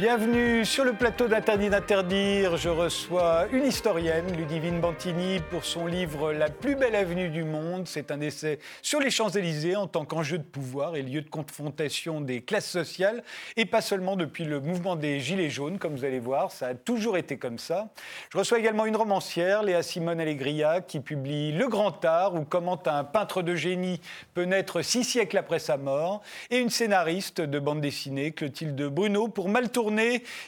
Bienvenue sur le plateau d'Interdit d'interdire. Je reçois une historienne, Ludivine Bantini, pour son livre La plus belle avenue du monde. C'est un essai sur les Champs-Élysées en tant qu'enjeu de pouvoir et lieu de confrontation des classes sociales, et pas seulement depuis le mouvement des Gilets jaunes, comme vous allez voir, ça a toujours été comme ça. Je reçois également une romancière, Léa Simone Allegria, qui publie Le Grand Art, où comment un peintre de génie peut naître six siècles après sa mort, et une scénariste de bande dessinée, Clotilde Bruno, pour Mal tourner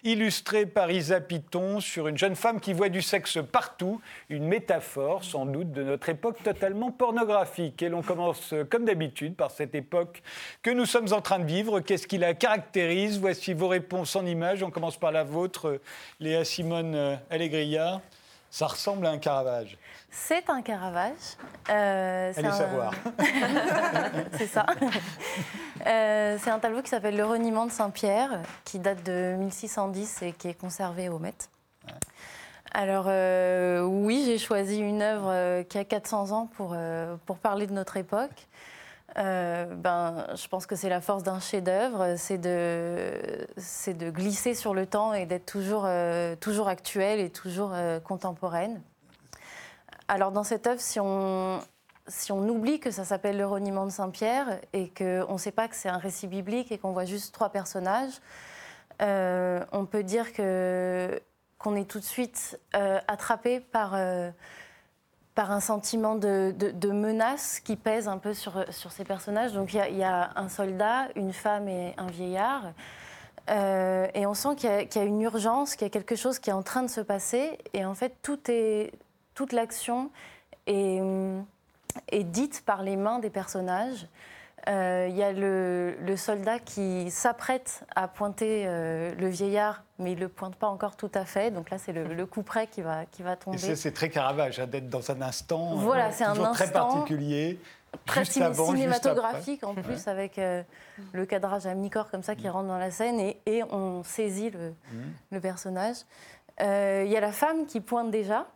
illustrée par Isa Piton sur une jeune femme qui voit du sexe partout, une métaphore sans doute de notre époque totalement pornographique. Et l'on commence comme d'habitude par cette époque que nous sommes en train de vivre. Qu'est-ce qui la caractérise? Voici vos réponses en images. On commence par la vôtre, Léa Simone Allegria. Ça ressemble à un Caravage. C'est un Caravage. Euh, Allez savoir. c'est ça. Euh, c'est un tableau qui s'appelle Le reniement de Saint-Pierre, qui date de 1610 et qui est conservé au Met. Alors euh, oui, j'ai choisi une œuvre euh, qui a 400 ans pour, pour parler de notre époque. Ben, je pense que c'est la force d'un chef-d'œuvre, c'est de, c'est de glisser sur le temps et d'être toujours, toujours actuelle et toujours contemporaine. Alors dans cette œuvre, si on, si on oublie que ça s'appelle le reniement de Saint-Pierre et qu'on ne sait pas que c'est un récit biblique et qu'on voit juste trois personnages, euh, on peut dire que, qu'on est tout de suite euh, attrapé par, euh, par un sentiment de, menace qui pèse un peu sur, ces personnages. Donc il y, a un soldat, une femme et un vieillard. et on sent qu'il y, a une urgence, qu'il y a quelque chose qui est en train de se passer. Et en fait, toute l'action est, est, dite par les mains des personnages. Euh, il y a le, soldat qui s'apprête à pointer euh, le vieillard, mais il ne le pointe pas encore tout à fait. Donc là, c'est le, coup près qui va, qui va tomber. Et c'est très Caravage, hein, d'être dans un instant voilà, euh, c'est un instant très particulier. Très cinématographique en plus, avec le cadrage à mi-corps comme ça qui mm. rentre dans la scène et, et on saisit le, mm. le personnage. Il y a la femme qui pointe déjà,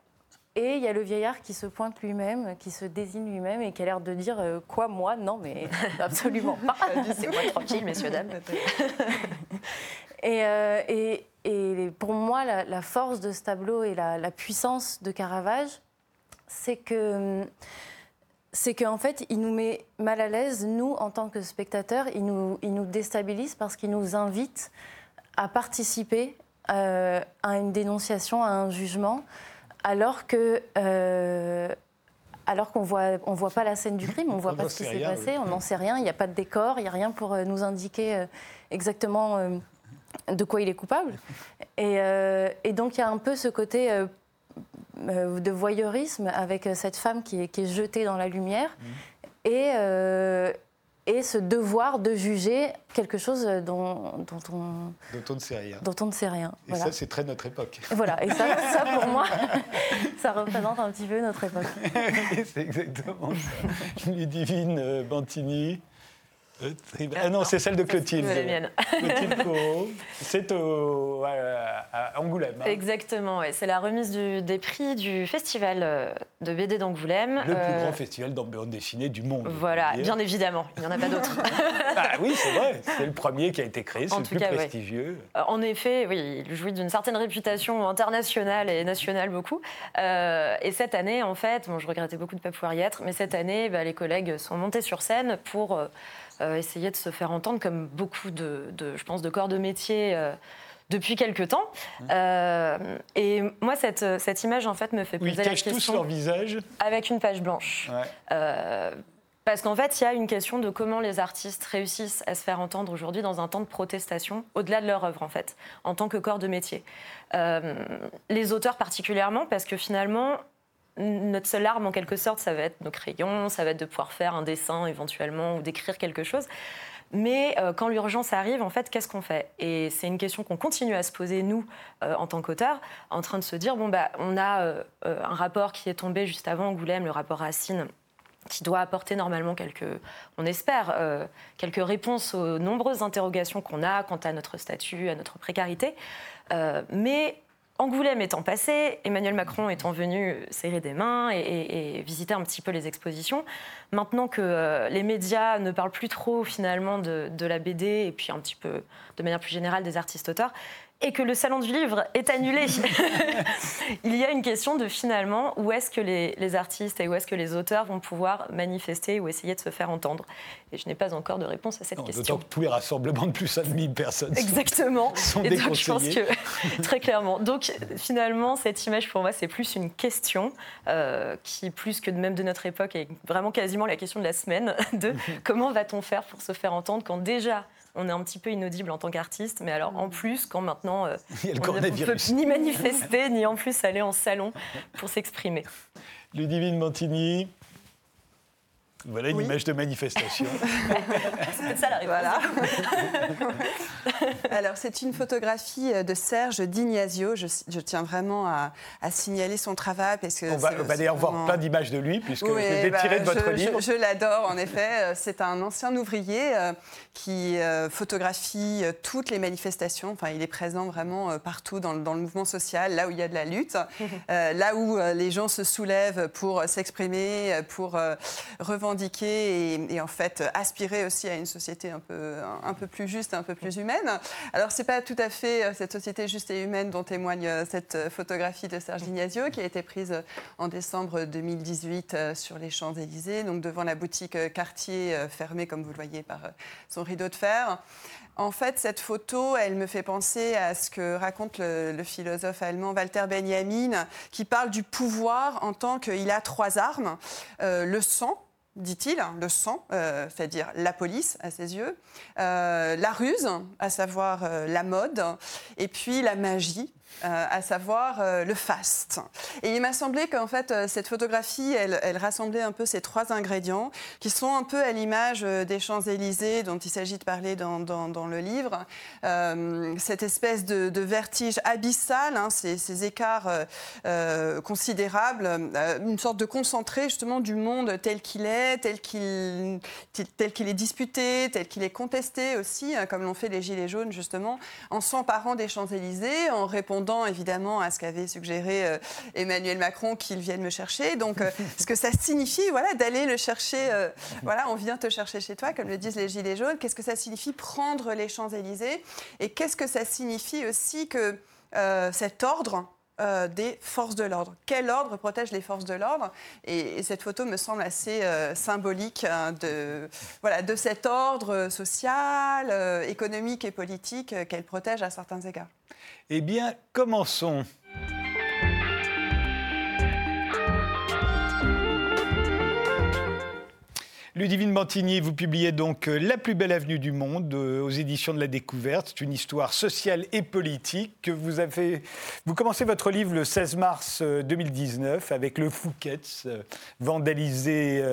et il y a le vieillard qui se pointe lui-même, qui se désigne lui-même et qui a l'air de dire euh, Quoi, moi? Non, mais absolument pas. C'est moi tranquille, messieurs, dames. Euh, et, et, pour moi, la, force de ce tableau et la, puissance de Caravage, c'est que. C'est qu'en fait, il nous met mal à l'aise, nous, en tant que spectateurs, il nous, il nous déstabilise parce qu'il nous invite à participer euh, à une dénonciation, à un jugement, alors que euh, alors qu'on voit, on voit pas la scène du crime, on voit pas ce qui s'est passé, on n'en sait rien, il n'y a pas de décor, il n'y a rien pour nous indiquer exactement de quoi il est coupable. Et, donc il y a un peu ce côté de voyeurisme avec cette femme qui est, qui est jetée dans la lumière. Mmh. Et, et ce devoir de juger quelque chose dont, dont, on, dont on ne sait rien. Dont on ne sait rien. Et ça, c'est très notre époque. Voilà, et ça, ça pour moi, ça représente un petit peu notre époque. c'est exactement ça. Ludivine euh, Bantini. Euh, ah non, c'est celle de Clotilde. C'est la mienne. Clotilde C'est à Angoulême. Hein. Exactement, ouais. c'est la remise des prix du festival euh, de BD d'Angoulême. Le plus euh, grand festival de bande dessinée du monde. Voilà, bien évidemment, il n'y en a pas d'autres. ah oui, c'est vrai, c'est le premier qui a été créé, c'est le plus prestigieux. En effet, oui, il jouit d'une certaine réputation internationale et nationale beaucoup. et cette année, en fait, bon, je regrettais beaucoup de ne pas pouvoir y être, mais cette année, bah, les collègues sont montés sur scène pour euh, essayer de se faire entendre comme beaucoup de, je pense, de corps de métier euh, depuis quelques temps. Euh, et moi, cette, cette, image, en fait, me fait poser la question... Ils cachent tous leur visage Avec une page blanche. parce qu'en fait, il y a une question de comment les artistes réussissent à se faire entendre aujourd'hui dans un temps de protestation, au-delà de leur œuvre, en fait, en tant que corps de métier. les auteurs particulièrement, parce que finalement, notre seule arme, en quelque sorte, ça va être nos crayons, ça va être de pouvoir faire un dessin éventuellement ou d'écrire quelque chose. Mais euh, quand l'urgence arrive, en fait, qu'est-ce qu'on fait? Et c'est une question qu'on continue à se poser, nous, euh, en tant qu'auteurs, en train de se dire, bon, bah, on a euh, un rapport qui est tombé juste avant Angoulême, le rapport Racine, qui doit apporter normalement quelques, on espère, quelques réponses aux nombreuses interrogations qu'on a quant à notre statut, à notre précarité. mais Angoulême étant passé, Emmanuel Macron étant venu serrer des mains et, visiter un petit peu les expositions, maintenant que euh, les médias ne parlent plus trop finalement de, la BD et puis un petit peu de manière plus générale des artistes auteurs, et que le salon du livre est annulé. il y a une question de finalement où est-ce que les, artistes et où est-ce que les auteurs vont pouvoir manifester ou essayer de se faire entendre? Et je n'ai pas encore de réponse à cette question. D'autant que tous les rassemblements de plus de 1000 personnes Exactement. sont et donc, je pense que, très clairement. Donc finalement, cette image pour moi, c'est plus une question euh, qui, plus que même de notre époque, est vraiment quasiment la question de la semaine de comment va-t-on faire pour se faire entendre quand déjà on est un petit peu inaudible en tant qu'artiste, mais alors en plus, quand maintenant euh, on ne peut ni manifester, ni en plus aller en salon pour s'exprimer. Ludivine Montigny, voilà une image de manifestation. c'est ça la Voilà. Alors, c'est une photographie euh, de Serge Dignasio. Je, tiens vraiment à, signaler son travail. Parce que on va, d'ailleurs voir plein d'images de lui, puisque oui, c'est bah, tiré de votre livre. Je, l'adore, en effet. Euh, c'est un ancien ouvrier euh, qui photographie toutes les manifestations. Enfin, il est présent vraiment partout dans, dans, le mouvement social, là où il y a de la lutte, là où les gens se soulèvent pour s'exprimer, pour revendiquer et, en fait aspirer aussi à une société un peu, un peu plus juste, un peu plus humaine. Alors c'est pas tout à fait euh, cette société juste et humaine dont témoigne euh, cette photographie de Serge Ignazio qui a été prise en décembre 2018 euh, sur les Champs-Élysées, donc devant la boutique Cartier fermée comme vous le voyez par son rideau de fer. En fait, cette photo, elle me fait penser à ce que raconte le, philosophe allemand Walter Benjamin, qui parle du pouvoir en tant qu'il a trois armes le sang, dit-il, le sang, euh, c'est-à-dire la police à ses yeux, euh, la ruse, à savoir euh, la mode, et puis la magie, euh, à savoir euh, le faste. Et il m'a semblé qu'en fait, euh, cette photographie, elle, rassemblait un peu ces trois ingrédients qui sont un peu à l'image des Champs-Élysées dont il s'agit de parler dans, le livre. cette espèce de, vertige abyssal, hein, ces, écarts considérables, une sorte de concentré justement du monde tel qu'il est, tel qu'il tel qu'il est disputé, tel qu'il est contesté aussi, hein, comme l'ont fait les Gilets jaunes justement, en s'emparant des Champs-Élysées, en répondant évidemment à ce qu'avait suggéré euh, Emmanuel Macron qu'il vienne me chercher. Donc, euh, ce que ça signifie, voilà, d'aller le chercher. Euh, voilà, on vient te chercher chez toi, comme le disent les Gilets jaunes. Qu'est-ce que ça signifie prendre les Champs-Élysées? Et qu'est-ce que ça signifie aussi que cet ordre des forces de l'ordre. Quel ordre protège les forces de l'ordre? Et, cette photo me semble assez symbolique hein, de, voilà, de cet ordre social, économique et politique qu'elle protège à certains égards. Eh bien, commençons. Ludivine Bantigny, vous publiez donc euh, La plus belle avenue du monde euh, aux éditions de la Découverte. C'est une histoire sociale et politique que vous avez. Vous commencez votre livre le 16 mars 2019 euh, avec le Fouquet's, vandalisé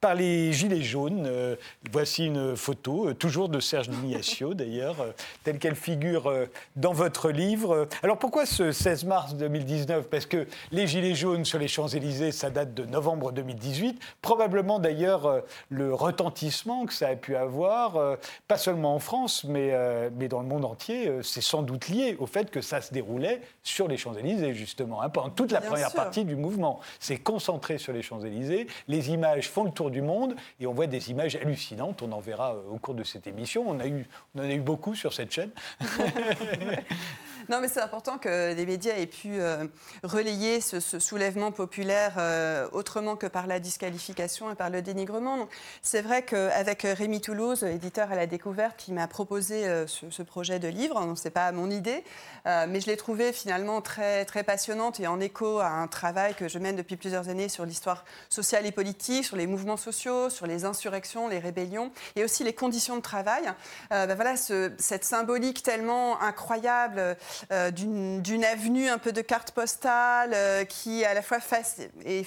par les Gilets jaunes. Euh, voici une photo, euh, toujours de Serge Dignatio d'ailleurs, euh, telle qu'elle figure dans votre livre. Alors pourquoi ce 16 mars 2019 Parce que les Gilets jaunes sur les Champs-Élysées, ça date de novembre 2018. Probablement d'ailleurs le retentissement que ça a pu avoir, pas seulement en France, mais, mais dans le monde entier, c'est sans doute lié au fait que ça se déroulait sur les Champs-Élysées, justement, hein, pendant toute la première partie du mouvement. C'est concentré sur les Champs-Élysées, les images font le tour du monde et on voit des images hallucinantes. On en verra euh, au cours de cette émission. On, en a eu beaucoup sur cette chaîne. Non, mais c'est important que les médias aient pu euh, relayer ce, soulèvement populaire euh, autrement que par la disqualification et par le dénigrement. C'est vrai qu'avec Rémi Toulouse, éditeur à la découverte, qui m'a proposé ce, projet de livre, ce n'est pas mon idée, mais je l'ai trouvé finalement très, très passionnante et en écho à un travail que je mène depuis plusieurs années sur l'histoire sociale et politique, sur les mouvements sociaux, sur les insurrections, les rébellions et aussi les conditions de travail. Euh, ben voilà, cette symbolique tellement incroyable euh, d'une avenue un peu de carte postale euh, qui à la fois et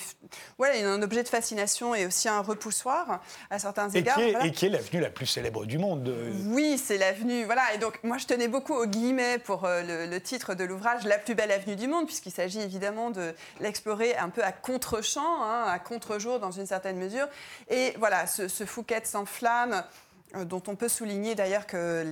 voilà, est un objet de fascination et aussi un repoussoir à certains égards. et qui est l'avenue la plus célèbre du monde. Oui, c'est l'avenue. Voilà, et donc moi je tenais beaucoup au guillemets pour le, titre de l'ouvrage, La plus belle avenue du monde, puisqu'il s'agit évidemment de l'explorer un peu à contre-champ, hein, à contre-jour dans une certaine mesure. Et voilà, ce, ce Fouquet s'enflamme euh, dont on peut souligner d'ailleurs que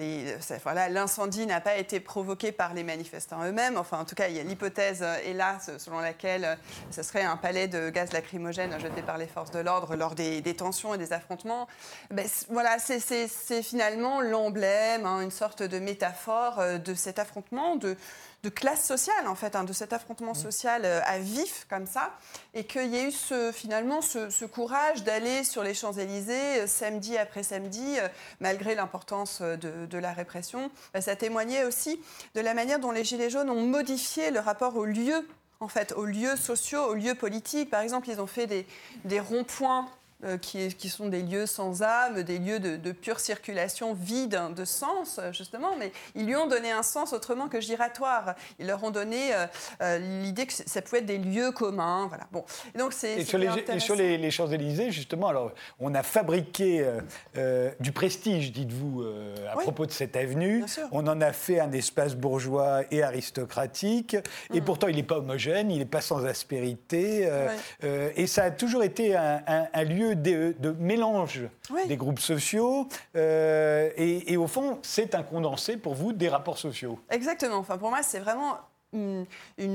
l'incendie n'a pas été provoqué par les manifestants eux-mêmes. Enfin, en tout cas, l'hypothèse est là selon laquelle ce serait un palais de gaz lacrymogène jeté par les forces de l'ordre lors des, tensions et des affrontements. Ben, voilà, c'est finalement l'emblème, hein, une sorte de métaphore de cet affrontement, de, de classe sociale, en fait, hein, de cet affrontement mmh. social euh, à vif comme ça, et qu'il y ait eu ce, finalement ce, courage d'aller sur les Champs-Élysées euh, samedi après samedi, euh, malgré l'importance de, la répression. Ça témoignait aussi de la manière dont les Gilets jaunes ont modifié le rapport aux lieux en fait, aux lieux sociaux, aux lieux politiques. Par exemple, ils ont fait des, des ronds-points euh, qui, sont des lieux sans âme, des lieux de, pure circulation vide de sens, justement, mais ils lui ont donné un sens autrement que giratoire. Ils leur ont donné euh, euh, l'idée que ça pouvait être des lieux communs. Voilà. Bon. Et, donc et, sur les, les, Champs-Élysées, justement, alors, on a fabriqué du prestige, dites-vous, à propos de cette avenue. On en a fait un espace bourgeois et aristocratique, et mm. pourtant il n'est pas homogène, il n'est pas sans aspérité, et ça a toujours été un lieu de, mélange des groupes sociaux. Euh, et, et, au fond, c'est un condensé pour vous des rapports sociaux. Exactement. Enfin, pour moi, c'est vraiment une,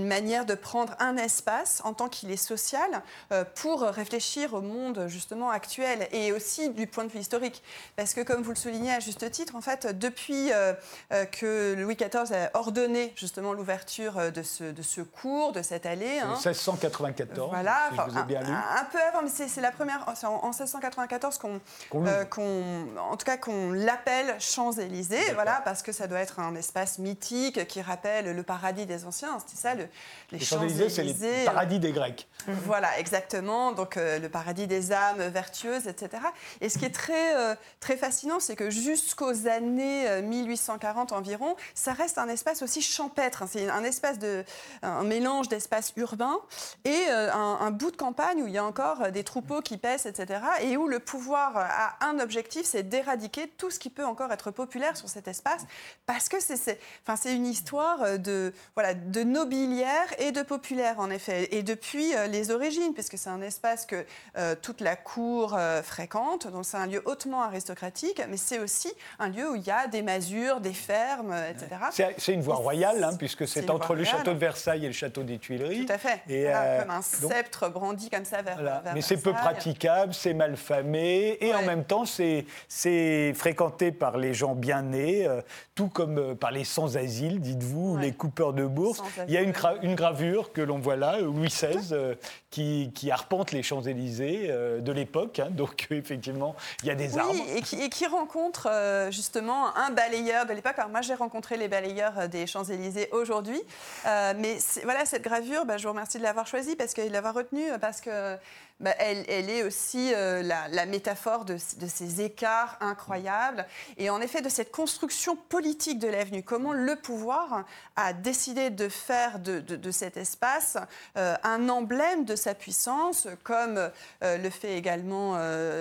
manière de prendre un espace en tant qu'il est social euh, pour réfléchir au monde justement actuel et aussi du point de vue historique. Parce que comme vous le soulignez à juste titre, en fait, depuis euh, euh, que Louis XIV a ordonné justement l'ouverture de ce, de ce cours, de cette allée... Hein, 1694, voilà, un, peu avant, mais c'est la première... En, 1694 qu'on... en tout cas qu'on l'appelle Champs-Élysées, voilà, parce que ça doit être un espace mythique qui rappelle le paradis des anciens. C'était ça, le, les, Champs-Élysées. C'est le paradis des Grecs. Voilà, exactement. Donc euh, le paradis des âmes vertueuses, etc. Et ce qui est très, euh, très fascinant, c'est que jusqu'aux années 1840 euh, environ, ça reste un espace aussi champêtre. C'est un espace de, un mélange d'espaces urbains et un, bout de campagne où il y a encore des troupeaux qui pèsent, etc. Et où le pouvoir a un objectif, c'est d'éradiquer tout ce qui peut encore être populaire sur cet espace, parce que c'est, enfin, c'est une histoire de, voilà, de nobiliaire et de populaire, en effet. Et depuis euh, les origines, puisque c'est un espace que euh, toute la cour euh, fréquente, donc c'est un lieu hautement aristocratique, mais c'est aussi un lieu où il y a des masures, des fermes, etc. C'est une voie royale, hein, puisque c'est entre le château de Versailles et le château des Tuileries. Tout à fait. Et, comme un sceptre brandi comme ça vers, voilà. Mais c'est peu praticable, c'est mal famé, et en même temps, c'est fréquenté par les gens bien nés, tout comme par les sans-asile, dites-vous, les coupeurs de bourse. Il y a une, une gravure que l'on voit là, Louis XVI, euh, qui, qui, arpente les Champs-Élysées euh, de l'époque. Hein. donc, effectivement, il y a des oui, arbres. Et qui, et qui rencontre euh, justement un balayeur de l'époque. Alors, moi, j'ai rencontré les balayeurs des Champs-Élysées aujourd'hui. mais voilà, cette gravure, bah, je vous remercie de l'avoir choisie parce qu'il l'avoir retenue, parce que bah, elle, est aussi euh, la, métaphore de, ces écarts incroyables et en effet de cette construction politique de l'avenue. Comment le pouvoir a décidé de faire de, cet espace euh, un emblème de sa puissance, comme euh, le fait également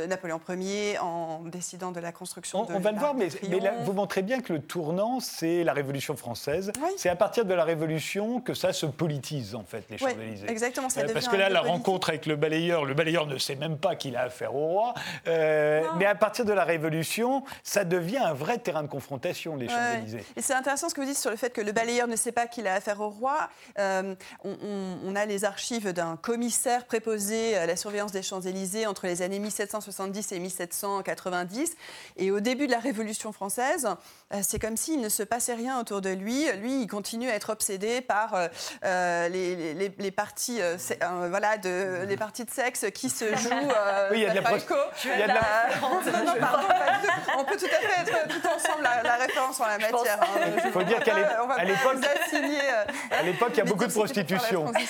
Napoléon Ier en décidant de la construction on, de On va le voir, mais, vous montrez bien que le tournant, c'est la Révolution française. C'est à partir de la Révolution que ça se politise, en fait, les Champs-Élysées. exactement. Ça parce que là, la rencontre avec le balayeur, le balayeur ne sait même pas qu'il a affaire au roi. Euh, mais à partir de la Révolution, ça devient un vrai terrain de confrontation, les Champs-Élysées. Et c'est intéressant ce que vous dites sur le fait que le balayeur ne sait pas qu'il a affaire au roi. Euh, on, a les archives d'un commissaire préposé à la surveillance des Champs-Élysées entre les années 1770 et 1790. Et au début de la Révolution française, c'est comme s'il ne se passait rien autour de lui. Lui, il continue à être obsédé par les, les, parties, voilà, de, les parties de sexe qui se joue. Euh, oui, il y a de la Il y a de la... non, non, pardon, on peut tout à fait être tout ensemble la, référence en la matière. Hein. Il faut dire qu'à l'époque, euh, à l'époque, il y a beaucoup de prostitution.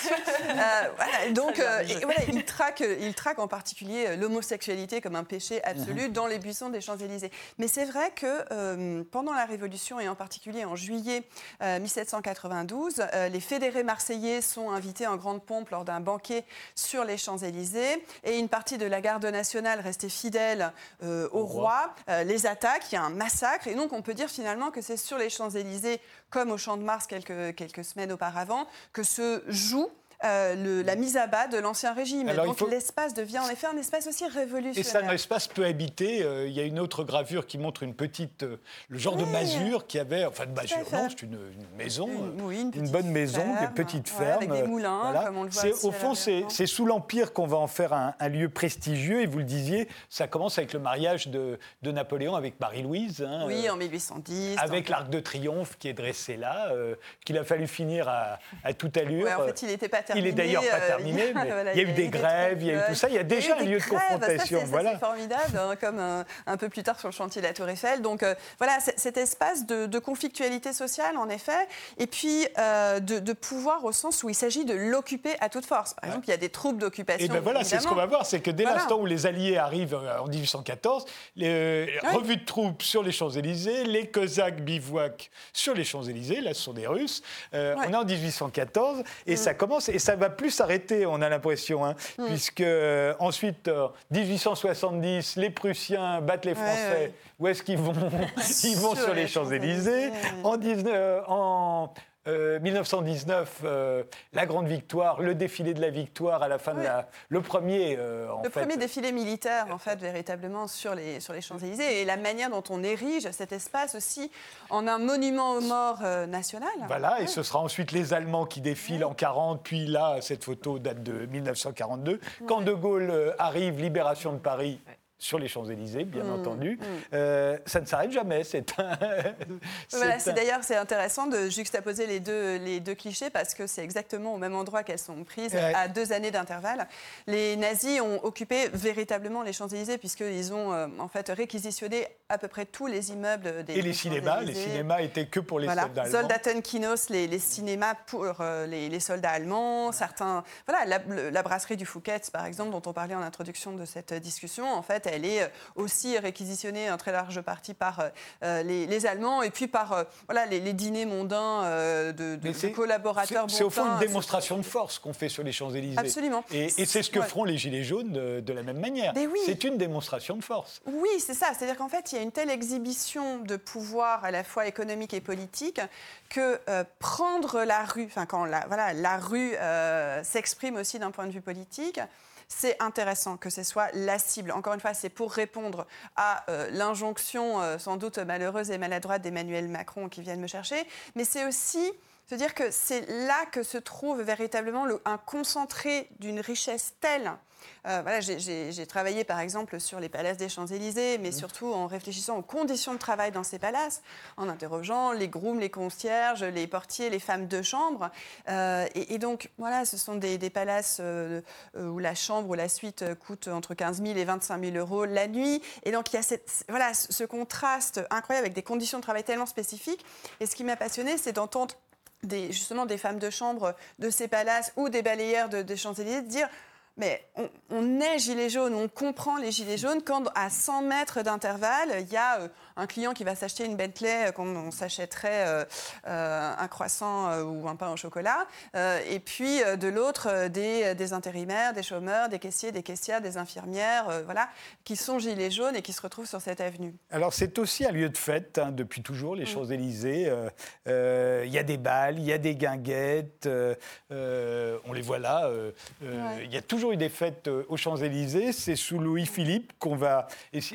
Euh, voilà, donc, voilà, il traque, il traque en particulier l'homosexualité comme un péché absolu mhm. dans les buissons des Champs-Élysées. Mais c'est vrai que pendant la Révolution et en particulier en juillet 1792, les fédérés marseillais sont invités en grande pompe lors d'un banquet sur les Champs-Élysées. Et une partie de la garde nationale restée fidèle euh, au, roi, euh, les attaques, il y a un massacre. Et donc on peut dire finalement que c'est sur les Champs-Élysées, comme au Champ de Mars quelques, quelques semaines auparavant, que se joue le, la mise à bas de l'ancien régime. Donc l'espace devient en effet un espace aussi révolutionnaire. Et c'est un espace peu habité. Il y a une autre gravure qui montre une petite, le genre de masure qui avait, enfin de masure, non, c'est une, maison, une, une, bonne maison, une petite ferme. avec des moulins, comme on le voit. Au fond, c'est sous l'Empire qu'on va en faire un, lieu prestigieux. Et vous le disiez, ça commence avec le mariage de, de Napoléon avec Marie-Louise. Hein, oui, en 1810. Avec l'Arc de Triomphe qui est dressé là, euh, qu'il a fallu finir à, à toute allure. en fait, il n'était pas terminé. Il est d'ailleurs pas euh, terminé, mais il y a eu des grèves, il y a eu tout ça. Il y a déjà un lieu de confrontation. voilà. C'est formidable, hein, comme un peu plus tard sur le chantier de la Tour Eiffel. Donc euh, voilà, cet espace de, de, conflictualité sociale, en effet, et puis de, de, pouvoir au sens où il s'agit de l'occuper à toute force. Par exemple, il y a des troupes d'occupation. Et ben voilà, c'est ce qu'on va voir, c'est que dès l'instant où les Alliés arrivent en 1814, les revues de troupes sur les Champs-Élysées, les Cosaques bivouac sur les Champs-Élysées, là ce sont des Russes. Euh, on est en 1814 et mm. ça commence, et ça va plus s'arrêter, on a l'impression, hein, puisque euh, ensuite, 1870, euh, les Prussiens battent les Français. Où est-ce qu'ils vont? Ils vont sur, les Champs-Élysées. En, en 1919, euh, euh, la grande victoire, le défilé de la victoire à la fin de la, le premier. Euh, le premier défilé militaire, en fait, véritablement sur les sur les Champs Élysées et la manière dont on érige cet espace aussi en un monument aux morts national. Voilà, et ce sera ensuite les Allemands qui défilent en 40, puis là, cette photo date de 1942. Quand De Gaulle arrive, libération de Paris sur les Champs-Élysées, bien mmh, entendu. Mmh. Euh, ça ne s'arrête jamais. C'est voilà, d'ailleurs c'est intéressant de juxtaposer les deux, les deux clichés parce que c'est exactement au même endroit qu'elles sont prises à deux années d'intervalle. Les nazis ont occupé véritablement les Champs-Élysées puisqu'ils ont euh, en fait réquisitionné à peu près tous les immeubles des Et les cinémas, les cinémas étaient que pour les soldats allemands. Soldatenkinos, les, les cinémas pour euh, les, les, soldats allemands, certains... Voilà, la, la, brasserie du Fouquet, par exemple, dont on parlait en introduction de cette discussion, en fait, elle est euh, aussi réquisitionnée en très large partie par euh, euh, les, Allemands et puis par voilà, les, dîners mondains de, de, collaborateurs. C'est au fond une démonstration de force qu'on fait sur les Champs-Élysées. Absolument. Et, c'est ce que feront les Gilets jaunes de, la même manière. Oui. C'est une démonstration de force. Oui, c'est ça. C'est-à-dire qu'en fait, il y a une telle exhibition de pouvoir à la fois économique et politique que prendre la rue, enfin quand la, voilà, la rue s'exprime aussi d'un point de vue politique, c'est intéressant que ce soit la cible. Encore une fois, c'est pour répondre à euh, l'injonction euh, sans doute malheureuse et maladroite d'Emmanuel Macron qui viennent me chercher, mais c'est aussi se dire que c'est là que se trouve véritablement un concentré d'une richesse telle euh, voilà, j'ai travaillé par exemple sur les palaces des Champs-Élysées, mais mmh. surtout en réfléchissant aux conditions de travail dans ces palaces, en interrogeant les grooms, les concierges, les portiers, les femmes de chambre. Euh, et, donc, voilà, ce sont des, palaces euh, où la chambre ou la suite coûte entre 15 000 et 25 000 euros la nuit. Et donc, il y a cette, voilà, ce contraste incroyable avec des conditions de travail tellement spécifiques. Et ce qui m'a passionné, c'est d'entendre des, justement des femmes de chambre de ces palaces ou des balayeurs de, des Champs-Élysées dire mais on, est gilet jaune, on comprend les gilets jaunes quand à 100 mètres d'intervalle, il y a euh, un client qui va s'acheter une Bentley comme on s'achèterait euh, euh, un croissant ou un pain au chocolat, et puis de l'autre des, intérimaires, des chômeurs, des caissiers, des caissières, des infirmières, voilà, qui sont gilets jaunes et qui se retrouvent sur cette avenue. Alors c'est aussi un lieu de fête hein, depuis toujours, les mm. Champs-Élysées. Il y a des balles, il y a des guinguettes, on les voit là. Il y a toujours eu des fêtes euh, aux Champs-Élysées. C'est sous Louis-Philippe qu'on va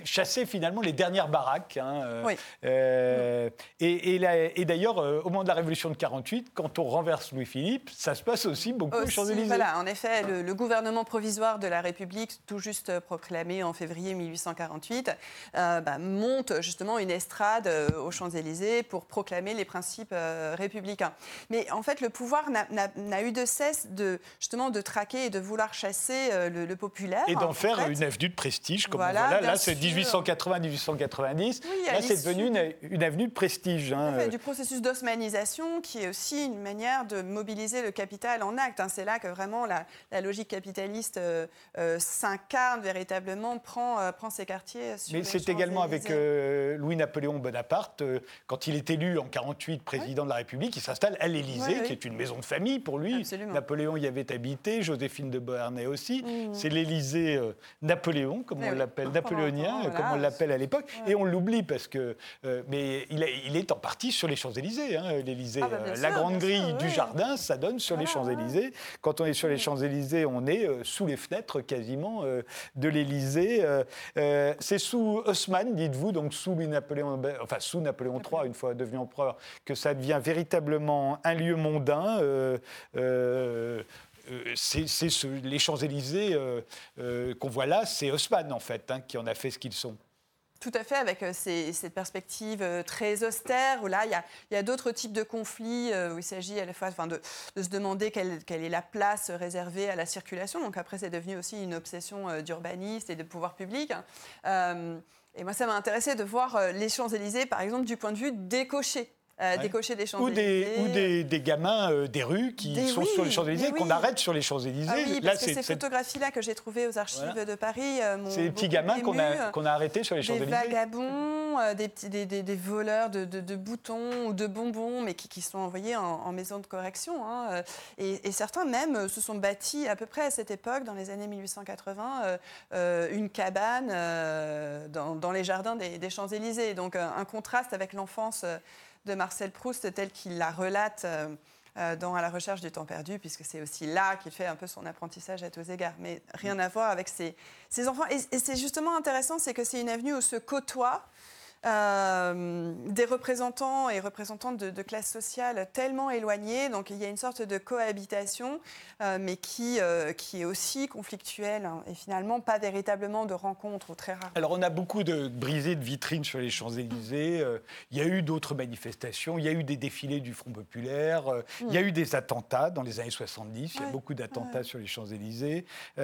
chasser finalement les dernières baraques. Hein, euh, oui. Euh, et, et, d'ailleurs, au moment de la Révolution de 48, quand on renverse Louis-Philippe, ça se passe aussi beaucoup aux Champs-Élysées. Voilà, en effet, le, gouvernement provisoire de la République, tout juste proclamé en février 1848, bah, monte justement une estrade aux Champs-Élysées pour proclamer les principes républicains. Mais en fait, le pouvoir n'a eu de cesse de justement de traquer et de vouloir chasser euh, le, populaire. Et d'en faire une avenue de prestige, comme voilà, Là, c'est 1880-1890. Là, c'est devenu une, avenue de prestige. Hein. Du processus d'osmanisation, qui est aussi une manière de mobiliser le capital en acte. Hein. C'est là que vraiment la, logique capitaliste euh, euh, s'incarne véritablement, prend, prend ses quartiers. Sur Mais c'est également avec Louis-Napoléon Bonaparte, quand il est élu en 48 président de la République, il s'installe à l'Élysée, qui est une maison de famille pour lui. Napoléon y avait habité, Joséphine de Beauharnais aussi. Mm. C'est l'Élysée euh, Napoléon, comme on l'appelle, napoléonien, comme on l'appelle à l'époque. Et on l'oublie parce que. Euh, mais il, il, est en partie sur les Champs-Élysées. Hein, L'Élysée, ah bah, la grande grille du jardin, ça donne sur les Champs-Élysées. Quand on est sur les Champs-Élysées, on est sous les fenêtres quasiment de l'Élysée. C'est sous Haussmann, dites-vous, donc sous Napoléon, enfin sous Napoléon III, une fois devenu empereur, que ça devient véritablement un lieu mondain. Euh, euh, euh, c'est les Champs-Élysées qu'on voit là, c'est Haussmann en fait hein, qui en a fait ce qu'ils sont. Tout à fait, avec cette perspective très austère, où là, il y a, d'autres types de conflits, où il s'agit à la fois enfin, de, se demander quelle, est la place réservée à la circulation. Donc après, c'est devenu aussi une obsession d'urbaniste et de pouvoir public. et moi, ça m'a intéressé de voir les Champs-Élysées, par exemple, du point de vue décoché. Euh, décocher des Champs-Élysées. Ou des, des, gamins euh, des rues qui sont sur les Champs-Élysées, qu'on arrête sur les Champs-Élysées. Ah oui, parce que ces photographies-là que j'ai trouvées aux archives de Paris. Euh, c'est des petits gamins qu'on a, qu'on a arrêtés sur les Champs-Élysées. Des vagabonds, des, petits, des, des, voleurs de, de, boutons ou de bonbons, mais qui, qui sont envoyés en, maison de correction. Hein. Et, certains même se sont bâtis à peu près à cette époque, dans les années 1880, une cabane dans, dans, les jardins des, Champs-Élysées. Donc un contraste avec l'enfance de Marcel Proust tel qu'il la relate euh, euh, dans À la recherche du temps perdu, puisque c'est aussi là qu'il fait un peu son apprentissage à tous égards. Mais rien à voir avec ses, enfants. Et, et c'est justement intéressant, c'est que c'est une avenue où se côtoient euh, des représentants et représentantes de, classes sociales tellement éloignées. Donc il y a une sorte de cohabitation, euh, mais qui, euh, qui est aussi conflictuelle hein, et finalement pas véritablement de rencontre ou très rare. Alors on a beaucoup de brisées de vitrines sur les Champs-Élysées. il y a eu d'autres manifestations. Il y a eu des défilés du Front populaire. Il y a mm. eu des attentats dans les années 70. Il y a beaucoup d'attentats sur les Champs-Élysées. il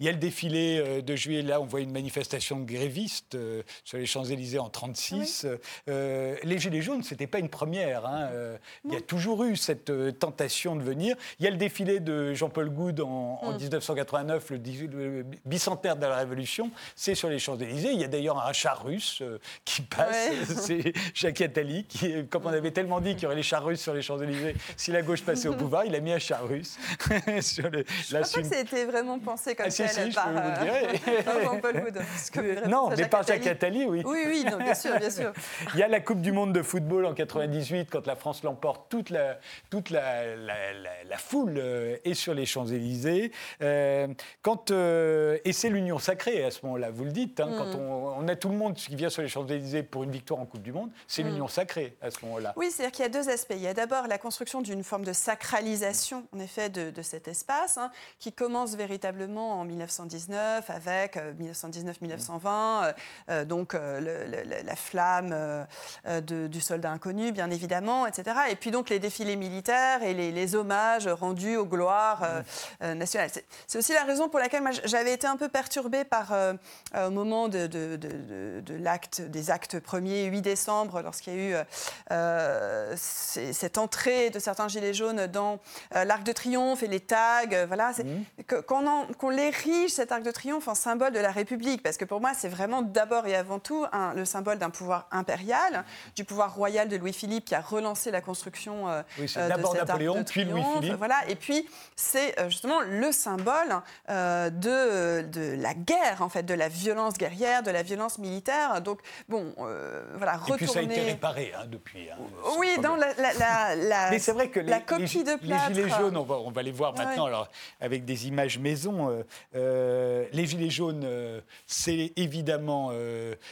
y a le défilé de juillet. Là, on voit une manifestation de grévistes sur les Champs-Élysées en 36. Euh, les Gilets jaunes, ce n'était pas une première. Hein. Euh, il y a toujours eu cette euh, tentation de venir. Il y a le défilé de Jean-Paul Goude en, 1989, mm. le, bicentenaire de la Révolution. C'est sur les Champs-Élysées. Il y a d'ailleurs un char russe qui passe. C'est Jacques Attali, qui, comme on avait tellement dit qu'il y aurait les chars russes sur les Champs-Élysées, si la gauche passait au pouvoir, il a mis un char russe. sur les, je crois pas que c'était vraiment pensé comme ah, ça par, Jean-Paul Goude. non, mais par Jacques Attali, oui. Oui, oui, bien sûr, bien sûr. Il y a la Coupe du Monde de football en 98, quand la France l'emporte, toute la, toute la, la, foule euh, est sur les Champs-Élysées. Euh, quand, euh, et c'est l'union sacrée à ce moment-là, vous le dites, hein, quand mm. on, a tout le monde qui vient sur les Champs-Élysées pour une victoire en Coupe du Monde, c'est mm. l'union sacrée à ce moment-là. Oui, c'est-à-dire qu'il y a deux aspects. Il y a d'abord la construction d'une forme de sacralisation, en effet, de, de cet espace, hein, qui commence véritablement en 1919 avec 1919-1920, donc le, la flamme euh, euh, du soldat inconnu, bien évidemment, etc. Et puis donc les défilés militaires et les, hommages rendus aux gloires euh, nationales. C'est aussi la raison pour laquelle j'avais été un peu perturbée par, au moment de, de, l'acte, des actes 1er 8 décembre, lorsqu'il y a eu cette entrée de certains gilets jaunes dans l'Arc de Triomphe et les tags. voilà, mmh. qu'on, l'érige, cet Arc de Triomphe, en symbole de la République, parce que pour moi, c'est vraiment d'abord et avant tout un, le symbole d'un pouvoir impérial, du pouvoir royal de Louis-Philippe qui a relancé la construction euh, oui, euh, d'abord Napoléon, puis Louis-Philippe. Voilà, et puis c'est euh, justement le symbole de, de la guerre, en fait, de la violence guerrière, de la violence militaire. Donc, bon, voilà, retourner... Et puis ça a été réparé hein, depuis. Hein, oui, dans la, la, la, Mais c'est vrai que la copie de plâtre... Les gilets jaunes, on va, on va les voir maintenant alors, avec des images maison. les gilets jaunes, c'est évidemment...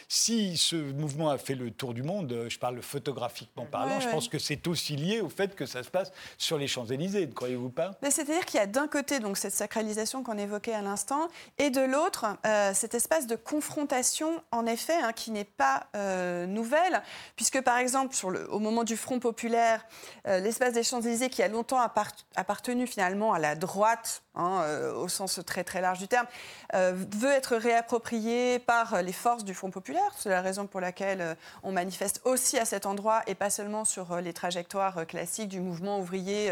si ce mouvement a fait le tour du monde, euh, je parle photographiquement parlant, je pense que c'est aussi lié au fait que ça se passe sur les Champs-Élysées, ne croyez-vous pas? C'est-à-dire qu'il y a d'un côté donc cette sacralisation qu'on évoquait à l'instant, et de l'autre euh, cet espace de confrontation, en effet, hein, qui n'est pas euh, nouvelle, puisque par exemple sur le, au moment du Front populaire, l'espace des Champs-Élysées qui a longtemps appartenu finalement à la droite Hein, euh, au sens très très large du terme, euh, veut être réapproprié par les forces du Front populaire. C'est la raison pour laquelle euh, on manifeste aussi à cet endroit et pas seulement sur les trajectoires classiques du mouvement ouvrier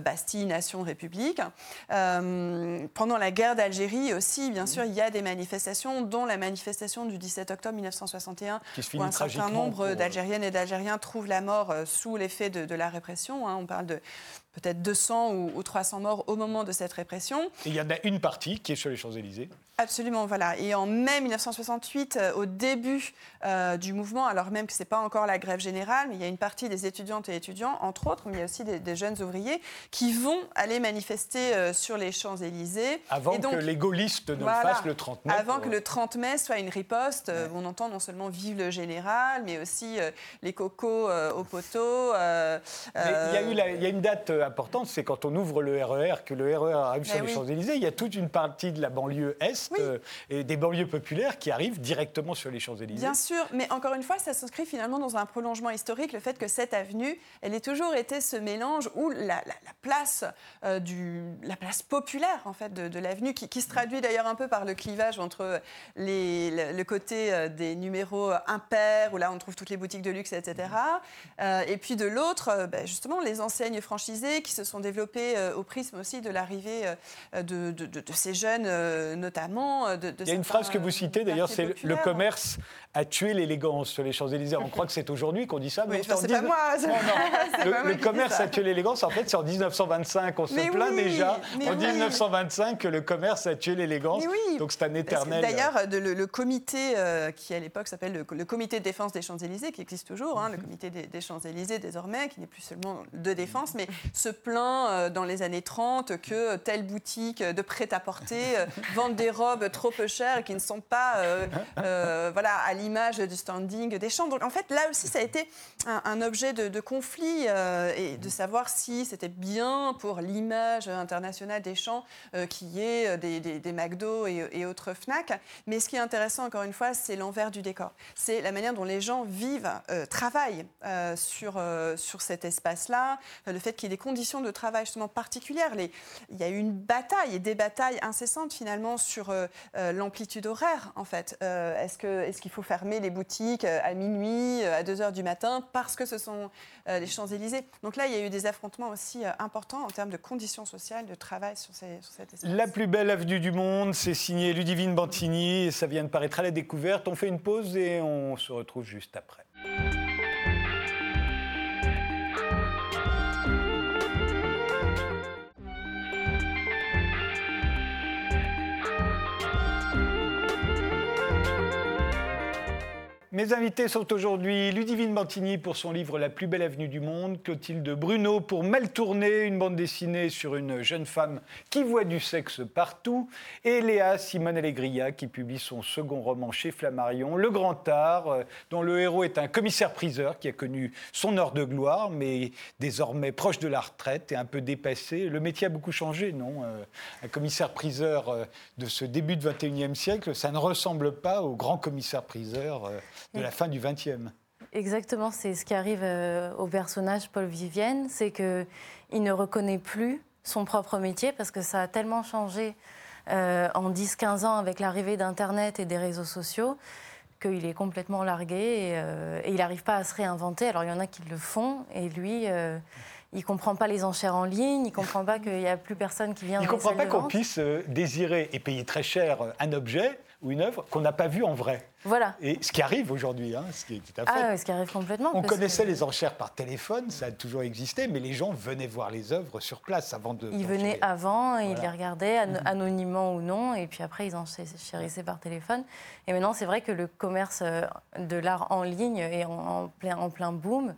Bastille, Nation, République. pendant la guerre d'Algérie aussi, bien sûr, il y a des manifestations, dont la manifestation du 17 octobre 1961, où un certain nombre d'Algériennes et d'Algériens trouvent la mort sous l'effet de, la répression. Hein. On parle de peut-être 200 ou, 300 morts au moment de cette répression. Et il y en a une partie qui est sur les Champs-Élysées. Absolument, voilà. Et en mai 1968, euh, au début euh, du mouvement, alors même que ce n'est pas encore la grève générale, mais il y a une partie des étudiantes et étudiants, entre autres, mais il y a aussi des, jeunes ouvriers, qui vont aller manifester euh, sur les Champs-Élysées. Avant que les gaullistes ne le fassent le 30 mai. Avant que le 30 mai soit une riposte. On entend non seulement Vive le général, mais aussi les cocos au poteau. il, y a eu il y a une date importante, c'est quand on ouvre le RER, e que le RER arrive sur les Champs-Élysées, il y a toute une partie de la banlieue Est euh, et des banlieues populaires qui arrivent directement sur les Champs-Élysées. Bien sûr, mais encore une fois, ça s'inscrit finalement dans un prolongement historique, le fait que cette avenue, elle ait toujours été ce mélange où la, place, euh, du, la place populaire en fait de, l'avenue, qui, se traduit d'ailleurs un peu par le clivage entre les, le, côté euh, des numéros impairs, où là on trouve toutes les boutiques de luxe, etc. et puis de l'autre, ben, justement, les enseignes franchisées qui se sont développées au prisme aussi de l'arrivée de, de, ces jeunes, notamment euh, Il y a une phrase que vous citez, d'ailleurs, c'est le commerce a tué l'élégance sur les Champs-Élysées. On croit que c'est aujourd'hui qu'on dit ça, mais c'est pas moi. Le, commerce a tué l'élégance, en fait, c'est en 1925. On se plaint déjà en 1925 que le commerce a tué l'élégance. Donc c'est un éternel. D'ailleurs, le, comité euh, qui à l'époque s'appelle le, comité de défense des Champs-Élysées, qui existe toujours, hein, le mhm. comité des, Champs-Élysées désormais, qui n'est plus seulement de défense, mais se plaint euh, dans les années 30 que telle boutique de prêt-à-porter vend des robes trop peu chères et qui ne sont pas euh, voilà, à l'image du standing des champs. Donc en fait, là aussi, ça a été un, objet de, conflit euh, et de savoir si c'était bien pour l'image internationale des champs euh, qui ait euh, des, des, McDo et, autres Fnac. Mais ce qui est intéressant, encore une fois, c'est l'envers du décor. C'est la manière dont les gens vivent, travaillent sur, sur cet espace-là, le fait qu'il y ait des conditions de travail justement particulières. Les, il y a eu une bataille et des batailles incessantes finalement sur l'amplitude horaire, en fait. est-ce, que, est-ce qu'il faut fermer les boutiques euh, à minuit, euh, à 2 heures du matin, parce que ce sont euh, les Champs-Élysées. Donc là, il y a eu des affrontements aussi importants en termes de conditions sociales, de travail sur, sur cet espace. La plus belle avenue du monde, c'est signé Ludivine Bantini, et ça vient de paraître à la découverte. On fait une pause et on se retrouve juste après. Mes invités sont aujourd'hui Ludivine Bantini pour son livre La plus belle avenue du monde, Clotilde Bruno pour Mal tourné, une bande dessinée sur une jeune femme qui voit du sexe partout, et Léa Simone Allegria qui publie son second roman chez Flammarion, Le Grand Art, euh, dont le héros est un commissaire-priseur qui a connu son heure de gloire, mais désormais proche de la retraite et un peu dépassé. Le métier a beaucoup changé, non euh, Un commissaire-priseur euh, de ce début de 21e siècle, ça ne ressemble pas au grand commissaire-priseur de la fin du XXe. Exactement, c'est ce qui arrive euh, au personnage Paul Vivienne, c'est qu'il ne reconnaît plus son propre métier parce que ça a tellement changé euh, en 10-15 ans avec l'arrivée d'Internet et des réseaux sociaux qu'il est complètement largué et, euh, il n'arrive pas à se réinventer. Alors il y en a qui le font et lui, il ne comprend pas les enchères en ligne, il ne comprend pas qu'il n'y a plus personne qui vient. Il ne comprend pas qu'on puisse désirer et payer très cher un objet ou une œuvre qu'on n'a pas vue en vrai. Voilà. Et ce qui arrive aujourd'hui, hein, ce qui est tout à fait. Ah, ce qui arrive complètement. On connaissait les enchères par téléphone, ça a toujours existé, mais les gens venaient voir les œuvres sur place avant de. Ils venaient avant, ils les regardaient mhm. anonymement ou non, et puis après ils enchérissaient par téléphone. Et maintenant, c'est vrai que le commerce euh, de l'art en ligne est en, plein, en plein boom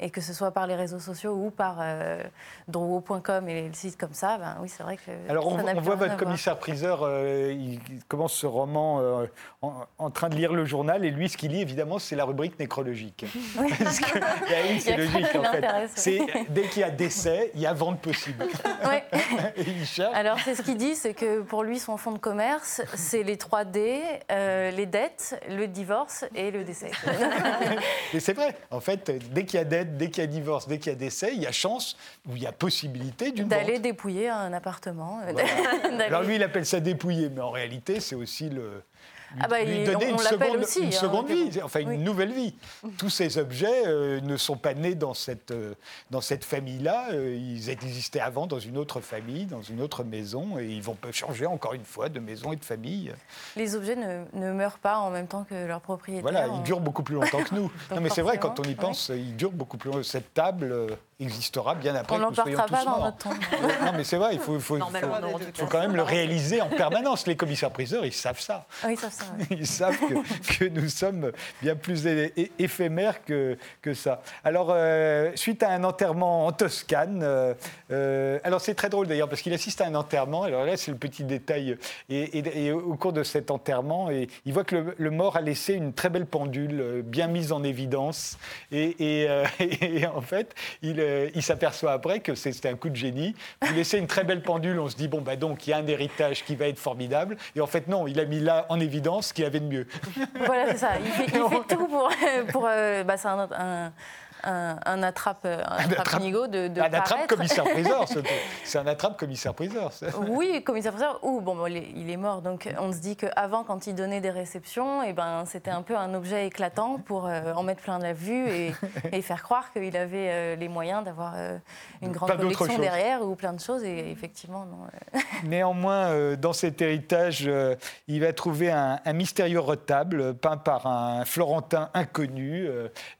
et que ce soit par les réseaux sociaux ou par euh, drouot.com et les sites comme ça, ben oui, c'est vrai que. Alors, on, voit votre commissaire-priseur, euh, il commence ce roman euh, en, train de lire le journal, et lui, ce qu'il lit, évidemment, c'est la rubrique nécrologique. Oui. Parce que, oui, c'est logique, en fait. C'est, dès qu'il y a décès, il y a vente possible. Oui. Alors, c'est ce qu'il dit, c'est que pour lui, son fonds de commerce, c'est les 3D, euh, les dettes, le divorce et le décès. et c'est vrai. En fait, dès qu'il y a dette, dès qu'il y a divorce, dès qu'il y a décès, il y a chance ou il y a possibilité d'une D'aller dépouiller un appartement. Alors lui, il appelle ça dépouiller, mais en réalité, c'est aussi le, ah bah, lui donner une, seconde, une hein, vie, enfin une nouvelle vie. Tous ces objets euh, ne sont pas nés dans cette, euh, dans cette famille-là, euh, ils existaient avant dans une autre famille, dans une autre maison, et ils vont changer encore une fois de maison et de famille. Les objets ne, ne meurent pas en même temps que leur propriétaire. Voilà, ils durent beaucoup plus longtemps que nous. non mais c'est vrai, quand on y pense, ils durent beaucoup plus longtemps. Cette table existera bien après on que nous soyons tous pas morts. Dans notre tombe. non, mais c'est vrai, il faut, faut, faut, quand même le réaliser en permanence. Les commissaires-priseurs, ils savent ça. Oui, ils savent ça. Ils savent que, que, nous sommes bien plus éphémères que, que ça. Alors, euh, suite à un enterrement en Toscane, euh, euh, alors c'est très drôle d'ailleurs parce qu'il assiste à un enterrement. Alors là, c'est le petit détail. Et, et, et, au cours de cet enterrement, et, il voit que le, le, mort a laissé une très belle pendule, euh, bien mise en évidence. Et, euh, en fait, il, euh, il s'aperçoit après que c'était un coup de génie. Vous laissez une très belle pendule, on se dit bon bah donc il y a un héritage qui va être formidable. Et en fait non, il a mis là en évidence ce qu'il avait de mieux. Voilà, c'est ça. Il fait, il fait tout pour, pour bah, c'est un, un un, un attrape, un attrape nigo de, de Un attrape commissaire-priseur, c'est un attrape commissaire-priseur. Oui, commissaire-priseur, ou bon, bon, il est mort, donc on se dit qu'avant, quand il donnait des réceptions, et eh ben, c'était un peu un objet éclatant pour euh, en mettre plein la vue et, et faire croire qu'il avait euh, les moyens d'avoir euh, une grande collection derrière ou plein de choses, et effectivement, non. Néanmoins, dans cet héritage, il va trouver un, un, mystérieux retable peint par un Florentin inconnu.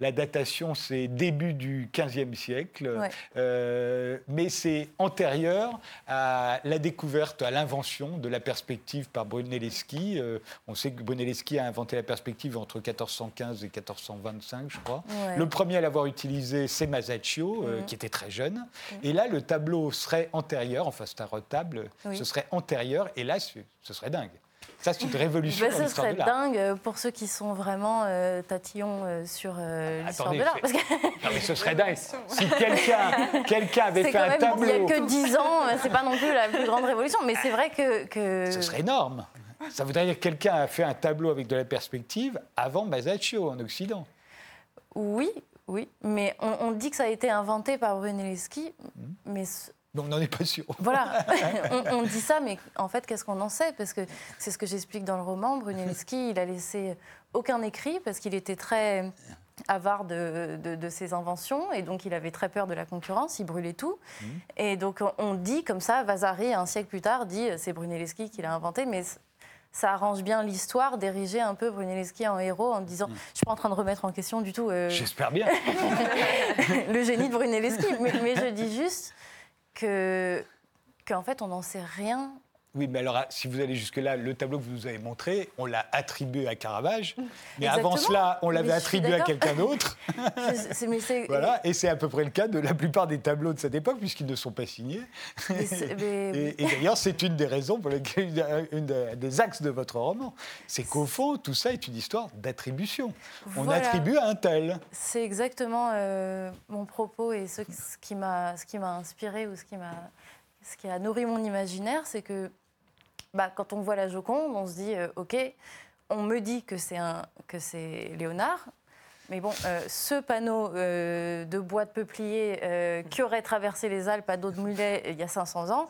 La datation, c'est début du XVe siècle, euh, mais c'est antérieur à la découverte, à l'invention de la perspective par Brunelleschi. Euh, on sait que Brunelleschi a inventé la perspective entre 1415 et 1425, je crois. Le premier à l'avoir utilisé, c'est Masaccio, euh, qui était très jeune. Et là, le tableau serait antérieur, enfin c'est un retable, ce serait antérieur, et là, ce serait dingue. Ça, c'est une révolution. Mais ce serait dingue pour ceux qui sont vraiment euh, tatillons euh, sur euh, l'histoire de l'art. Que... Non, mais ce serait dingue. Si quelqu'un quelqu'un avait fait un tableau. Il n'y a que 10 ans, c'est pas non plus la plus grande révolution, mais c'est vrai que, que. Ce serait énorme. Ça voudrait dire que quelqu'un a fait un tableau avec de la perspective avant Masaccio en Occident. Oui, oui, mais on, on, dit que ça a été inventé par Brunelleschi, mmh. mais on n'en est pas sûr. Voilà, on, dit ça, mais en fait, qu'est-ce qu'on en sait? Parce que c'est ce que j'explique dans le roman. Brunelleschi, il a laissé aucun écrit parce qu'il était très avare de, de, ses inventions et donc il avait très peur de la concurrence, il brûlait tout. Mmh. Et donc on dit comme ça, Vasari, un siècle plus tard, dit c'est Brunelleschi qui l'a inventé, mais ça arrange bien l'histoire d'ériger un peu Brunelleschi en héros en disant mmh. je suis pas en train de remettre en question du tout. Euh, J'espère bien. le génie de Brunelleschi, mais, mais, je dis juste que qu'en fait, on n'en sait rien oui, mais alors, si vous allez jusque-là, le tableau que vous nous avez montré, on l'a attribué à Caravage. Mais avant cela, on l'avait attribué à quelqu'un d'autre. voilà, et c'est à peu près le cas de la plupart des tableaux de cette époque, puisqu'ils ne sont pas signés. et, d'ailleurs, c'est une des raisons pour lesquelles, une des axes de votre roman, c'est qu'au fond, tout ça est une histoire d'attribution. On attribue à un tel. C'est exactement euh, mon propos et ce, ce qui m'a inspiré ou ce qui m'a ce qui a nourri mon imaginaire, c'est que bah, quand on voit la Joconde, on se dit, euh, OK, on me dit que c'est, un, que c'est Léonard, mais bon, euh, ce panneau euh, de bois de peuplier qui aurait traversé les Alpes à dos de mulet il y a 500 ans,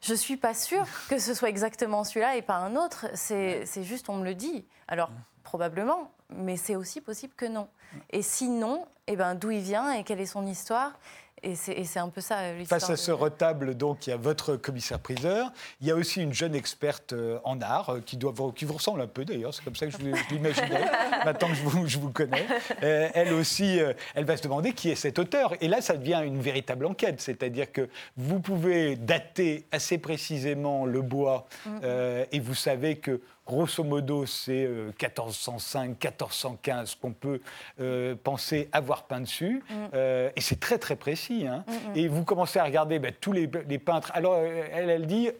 je ne suis pas sûre que ce soit exactement celui-là et pas un autre. C'est, c'est juste, on me le dit. Alors, probablement, mais c'est aussi possible que non. Et sinon, eh ben, d'où il vient et quelle est son histoire et c'est un peu ça euh, l'histoire. Face à ce retable, donc, il y a votre commissaire-priseur. Il y a aussi une jeune experte euh, en art euh, qui, doit, qui vous ressemble un peu d'ailleurs. C'est comme ça que je, l'imaginais, maintenant que je vous, je vous connais. elle aussi, elle va se demander qui est cet auteur. Et là, ça devient une véritable enquête. C'est-à-dire que vous pouvez dater assez précisément le bois mm-hmm. et vous savez que grosso modo, c'est 1405, 1415 qu'on peut penser avoir peint dessus. Mm. et c'est très, très précis. Hein. Mm, mm. Et vous commencez à regarder ben, tous les, les, peintres. Alors, elle, elle dit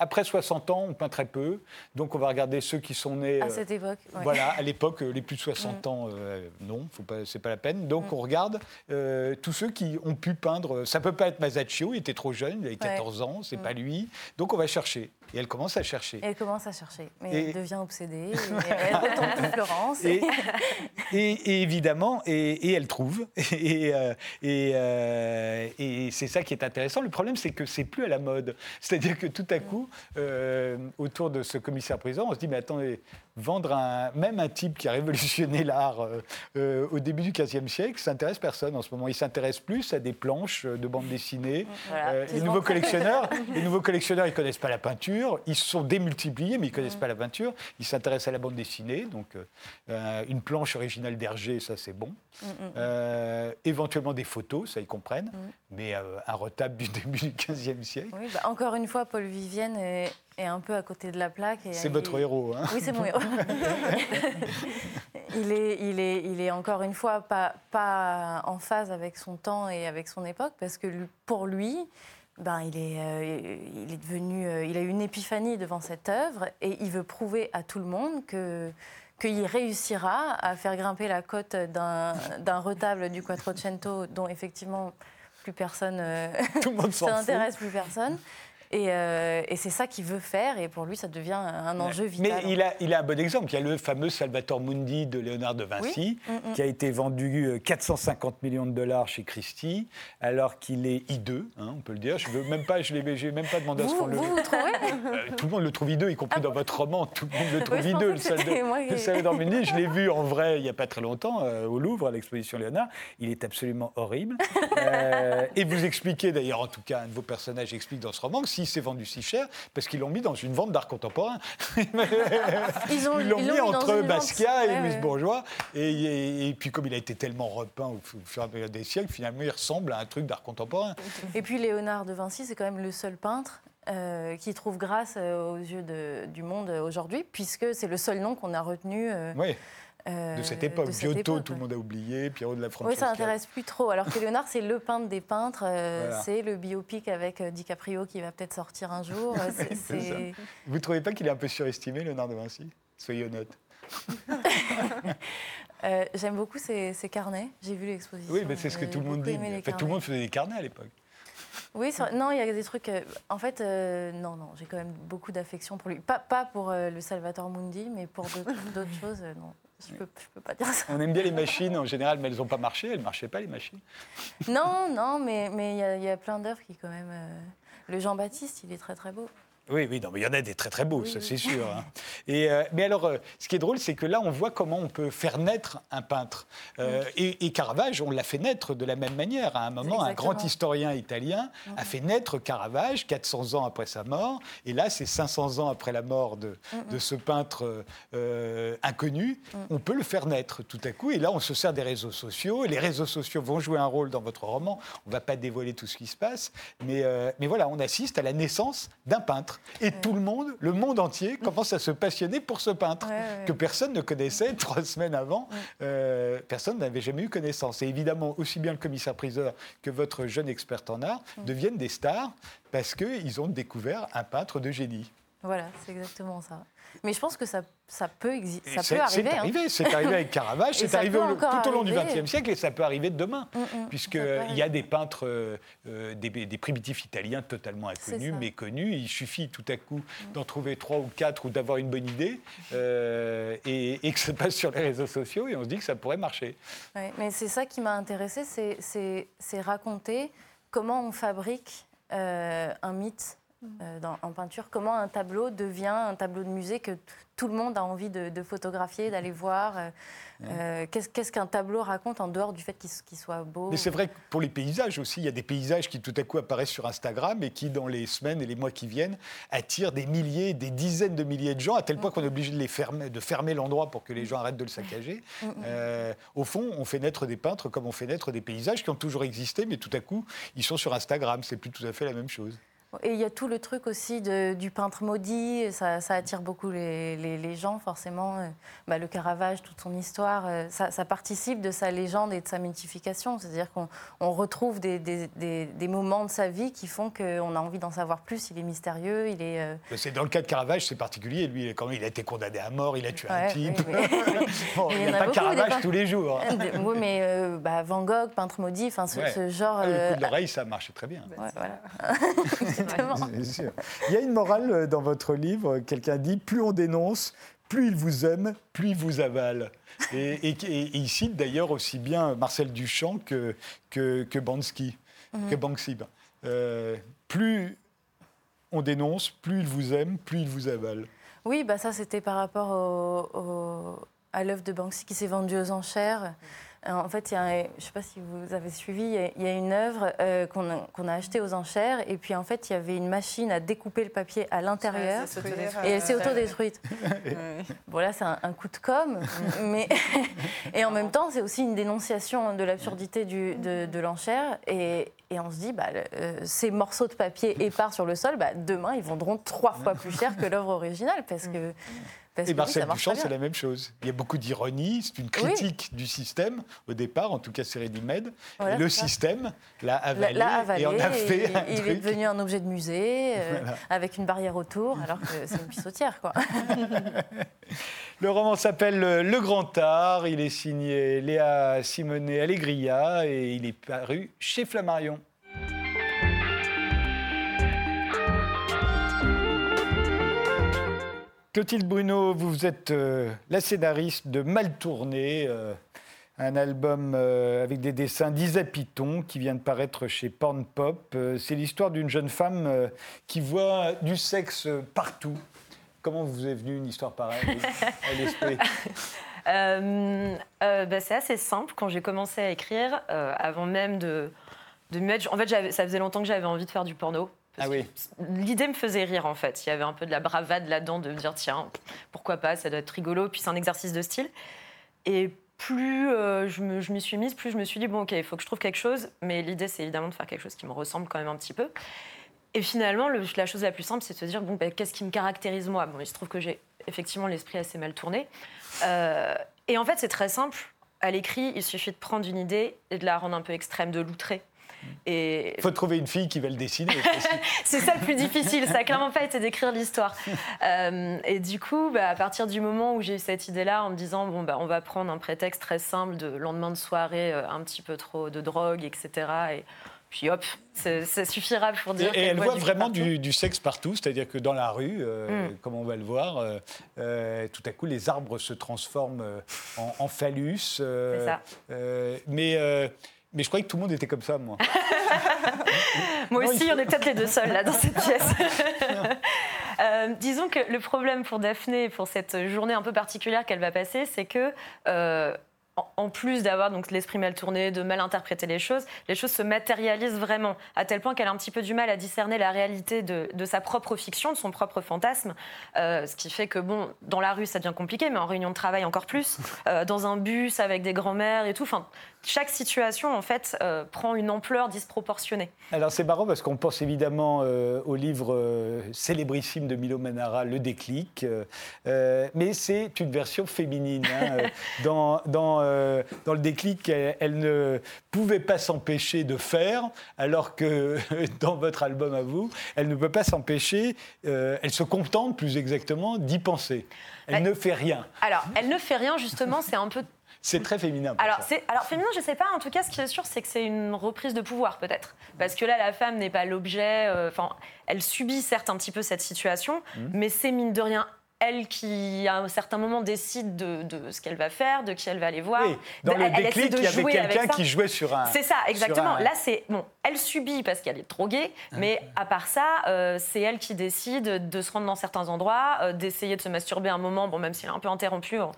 après 60 ans, on peint très peu, donc on va regarder ceux qui sont nés. À euh, cette époque. Voilà, à l'époque, euh, les plus de 60 mm. ans, euh, non, c'est pas la peine. Donc on regarde tous ceux qui ont pu peindre. Ça peut pas être Masaccio, il était trop jeune, il avait 14 ans, c'est pas lui. Donc on va chercher. Et elle commence à chercher. elle commence à chercher. Mais elle devient obsédée. Et elle retourne pour Florence. Et, et, évidemment, et, elle trouve. Et, euh, euh, et, c'est ça qui est intéressant. Le problème, c'est que c'est plus à la mode. C'est-à-dire que tout à coup, euh, autour de ce commissaire-président, on se dit, mais attendez, vendre un, même un type qui a révolutionné l'art euh, au début du XVe siècle, ça n'intéresse personne en ce moment. Il s'intéresse plus à des planches de bande dessinée. Euh, les, nouveaux collectionneurs, les nouveaux collectionneurs, ils connaissent pas la peinture, peinture, ils se sont démultipliés, mais ils ne connaissent pas la peinture. Ils s'intéressent à la bande dessinée, donc euh, une planche originale d'Hergé, ça c'est bon. Euh, éventuellement des photos, ça ils comprennent, mais euh, un retable du début du XVe siècle. Oui, bah, encore une fois, Paul Vivienne est, un peu à côté de la plaque. C'est votre héros. Hein oui, c'est mon héros. il, est, il, est, il est encore une fois pas, pas en phase avec son temps et avec son époque, parce que pour lui, ben, il, est, euh, il est devenu, euh, il a eu une épiphanie devant cette œuvre et il veut prouver à tout le monde que qu'il réussira à faire grimper la cote d'un retable du Quattrocento dont effectivement plus personne euh, ça n'intéresse plus personne. Euh, et, c'est ça qu'il veut faire, et pour lui, ça devient un enjeu vital. Mais il a, il a un bon exemple. Il y a le fameux Salvator Mundi de Léonard de Vinci, mm, mm. qui a été vendu 450 euh, millions de dollars chez Christie, alors qu'il est hideux, hein, on peut le dire. Je veux même pas, je l'ai même pas demandé à ce qu'on le. Vous, vous trouvez euh, Tout le monde le trouve hideux, y compris ah dans votre roman. Tout le monde le trouve hideux. Le, Salvator Mundi, je l'ai vu en vrai il n'y a pas très longtemps au Louvre, à l'exposition Léonard. Il est absolument horrible. et vous expliquez d'ailleurs, en tout cas, un de vos personnages explique dans ce roman que si s'est vendu si cher Parce qu'ils l'ont mis dans une vente d'art contemporain. ils l'ont mis, entre Basquiat et Louis Bourgeois. Et, puis, comme il a été tellement repeint au fur et à mesure des siècles, finalement, il ressemble à un truc d'art contemporain. Et puis, Léonard de Vinci, c'est quand même le seul peintre euh, qui trouve grâce euh, aux yeux du monde aujourd'hui, puisque c'est le seul nom qu'on a retenu. Euh, oui. Euh, de cette époque. Giotto, tout le monde a oublié, Pierrot de la Francesca. Oui, ça n'intéresse plus trop. Alors que Léonard, c'est le peintre des peintres. Euh, c'est le biopic avec euh, DiCaprio qui va peut-être sortir un jour. Vous ne trouvez pas qu'il est un peu surestimé, Léonard de Vinci? Soyez honnête. J'aime beaucoup ses, carnets. J'ai vu l'exposition. Oui, mais c'est ce que tout le monde dit. tout le monde faisait des carnets à l'époque. Oui, non, il y a des trucs. en fait, non, non, j'ai quand même beaucoup d'affection pour lui. Pas, pas pour le Salvatore Mundi, mais pour d'autres choses, non. Je peux, peux pas dire ça. On aime bien les machines en général, mais elles n'ont pas marché. Elles ne marchaient pas, les machines. Non, non, mais il mais y, y, a plein d'œuvres qui, quand même. Euh, le Jean-Baptiste, il est très, très beau. Oui, oui, non, mais il y en a des très très beaux, ça c'est sûr. Hein. Et, euh, mais alors, euh, ce qui est drôle, c'est que là, on voit comment on peut faire naître un peintre. Euh, et, Caravage, on l'a fait naître de la même manière. À un moment, un grand historien italien a fait naître Caravage 400 ans après sa mort. Et là, c'est 500 ans après la mort de, de ce peintre inconnu. Mm. On peut le faire naître tout à coup. Et là, on se sert des réseaux sociaux. Et les réseaux sociaux vont jouer un rôle dans votre roman. On ne va pas dévoiler tout ce qui se passe. Mais, mais voilà, on assiste à la naissance d'un peintre. Et tout le monde, le monde entier, commence à se passionner pour ce peintre que personne ne connaissait trois semaines avant. Euh, personne n'avait jamais eu connaissance. Et évidemment, aussi bien le commissaire-priseur que votre jeune experte en art deviennent des stars parce qu'ils ont découvert un peintre de génie. Voilà, c'est exactement ça. Mais je pense que ça, ça peut, exister, ça peut arriver. C'est hein. arrivé, c'est arrivé avec Caravage, c'est arrivé tout au long du XXe siècle et ça peut arriver demain. Mm, mm, Puisqu'il y a des peintres, euh, euh, des, des, primitifs italiens totalement inconnus, méconnus. Il suffit tout à coup mm. d'en trouver trois ou quatre ou d'avoir une bonne idée euh, et, que ça passe sur les réseaux sociaux et on se dit que ça pourrait marcher. mais c'est ça qui m'a intéressé, c'est raconter comment on fabrique un mythe euh, en peinture, comment un tableau devient un tableau de musée que tout le monde a envie de, photographier, d'aller voir. Euh, euh, qu'est-ce qu'un tableau raconte en dehors du fait qu'il soit beau Mais c'est vrai que pour les paysages aussi, il y a des paysages qui tout à coup apparaissent sur Instagram et qui, dans les semaines et les mois qui viennent, attirent des milliers, des dizaines de milliers de gens, à tel point qu'on est obligé de, les fermer, de fermer l'endroit pour que les gens arrêtent de le saccager. Au fond, on fait naître des peintres comme on fait naître des paysages qui ont toujours existé, mais tout à coup, ils sont sur Instagram. C'est plus tout à fait la même chose. Et il y a tout le truc aussi du peintre maudit, ça, attire beaucoup les, gens forcément. Euh, bah, le Caravage, toute son histoire, euh, ça, participe de sa légende et de sa mythification. C'est-à-dire qu'on retrouve des, moments de sa vie qui font qu'on a envie d'en savoir plus. Il est mystérieux, il est... Euh, c'est Dans le cas de Caravage, c'est particulier. Lui, quand il a été condamné à mort, il a tué un type. il n'y a, pas Caravage tous les jours. Hein. oui, mais bah, Van Gogh, peintre maudit, ce, genre... Ah, le coup de l'oreille, ça marche très bien. voilà. Il y a une morale euh, dans votre livre, quelqu'un dit plus on dénonce, plus il vous aime, plus il vous avale. Et, il cite d'ailleurs aussi bien Marcel Duchamp que, que, que Bansky. Que mhm. Banksy. Euh, plus on dénonce, plus il vous aime, plus il vous avale. Oui, bah ça c'était par rapport à l'œuvre de Banksy qui s'est vendue aux enchères. En fait, il y a, je ne sais pas si vous avez suivi, il y a une œuvre euh, qu'on a, achetée aux enchères, et puis en fait, il y avait une machine à découper le papier à l'intérieur, et elle s'est autodétruite. bon, là, c'est un, coup de com', mais et en même temps, c'est aussi une dénonciation de l'absurdité de, de l'enchère, et, et on se dit, bah, euh, ces morceaux de papier épars sur le sol, bah, demain, ils vendront trois fois plus cher que l'œuvre originale, parce que et Marcel Duchamp, c'est la même chose. Il y a beaucoup d'ironie, c'est une critique du système, au départ, en tout cas c'est made. le système l'a avalé, et en a fait Il, est devenu un objet de musée, euh, avec une barrière autour, alors que c'est une pissotière. Quoi. le roman s'appelle Le Grand Art, il est signé Léa Simonet Allegria et il est paru chez Flammarion. Clotilde Bruno, vous êtes euh, la scénariste de Mal tourné, euh, un album euh, avec des dessins d'Isa Piton qui vient de paraître chez Porn Pop. C'est l'histoire d'une jeune femme qui voit du sexe partout. Comment vous est venue une histoire pareille bah, C'est assez simple. Quand j'ai commencé à écrire, avant même de, de me mettre. En fait, ça faisait longtemps que j'avais envie de faire du porno. Ah oui. L'idée me faisait rire en fait. Il y avait un peu de la bravade là-dedans de me dire tiens, pourquoi pas, ça doit être rigolo. Puis c'est un exercice de style. Et plus euh, je, me, je m'y suis mise, plus je me suis dit bon ok, il faut que je trouve quelque chose. Mais l'idée c'est évidemment de faire quelque chose qui me ressemble quand même un petit peu. Et finalement, la chose la plus simple, c'est de se dire bon, ben, qu'est-ce qui me caractérise moi? Bon, il se trouve que j'ai effectivement l'esprit assez mal tourné. Euh, et en fait, c'est très simple. À l'écrit, il suffit de prendre une idée et de la rendre un peu extrême, de l'outrer. Il faut trouver une fille qui va le dessiner. c'est ça le plus difficile, ça n'a clairement pas été d'écrire l'histoire. Euh, et du coup, bah, à partir du moment où j'ai eu cette idée-là, en me disant, bon, bah, on va prendre un prétexte très simple de lendemain de soirée, euh, un petit peu trop de drogue, etc. Et puis hop, ça suffira pour dire. Et, elle voit, vraiment du, sexe partout, c'est-à-dire que dans la rue, euh, mm. comme on va le voir, tout à coup les arbres se transforment en, en phallus. C'est ça. mais mais je croyais que tout le monde était comme ça, moi. moi aussi, on est peut-être les deux seuls là dans cette pièce. Euh, disons que le problème pour Daphné, pour cette journée un peu particulière qu'elle va passer, c'est que euh, en plus d'avoir donc l'esprit mal tourné, de mal interpréter les choses, les choses se matérialisent vraiment, à tel point qu'elle a un petit peu du mal à discerner la réalité de, sa propre fiction, de son propre fantasme, euh, ce qui fait que bon, dans la rue ça devient compliqué, mais en réunion de travail encore plus, euh, dans un bus avec des grands-mères et tout, enfin chaque situation en fait euh, prend une ampleur disproportionnée. Alors c'est marrant parce qu'on pense évidemment au livre célébrissime de Milo Manara, Le déclic, mais c'est une version féminine. Hein, dans, dans euh, dans le déclic elle, ne pouvait pas s'empêcher de faire, alors que dans votre album à vous, elle ne peut pas s'empêcher, euh, elle se contente plus exactement d'y penser. Elle ne fait rien. Alors, elle ne fait rien, justement, c'est un peu c'est très féminin. Alors, alors, féminin, je ne sais pas. En tout cas, ce qui est sûr, c'est que c'est une reprise de pouvoir, peut-être. Parce que là, la femme n'est pas l'objet. Euh, enfin, elle subit certes un petit peu cette situation, mmh. mais c'est mine de rien elle qui, à un certain moment, décide de, ce qu'elle va faire, de qui elle va aller voir. Oui, dans le déclic, il y avait quelqu'un qui jouait sur un... C'est ça, exactement. Là, c'est... Bon, elle subit parce qu'elle est droguée, ah. mais à part ça, euh, c'est elle qui décide de se rendre dans certains endroits, euh, d'essayer de se masturber un moment, bon, même s'il est un peu interrompu en,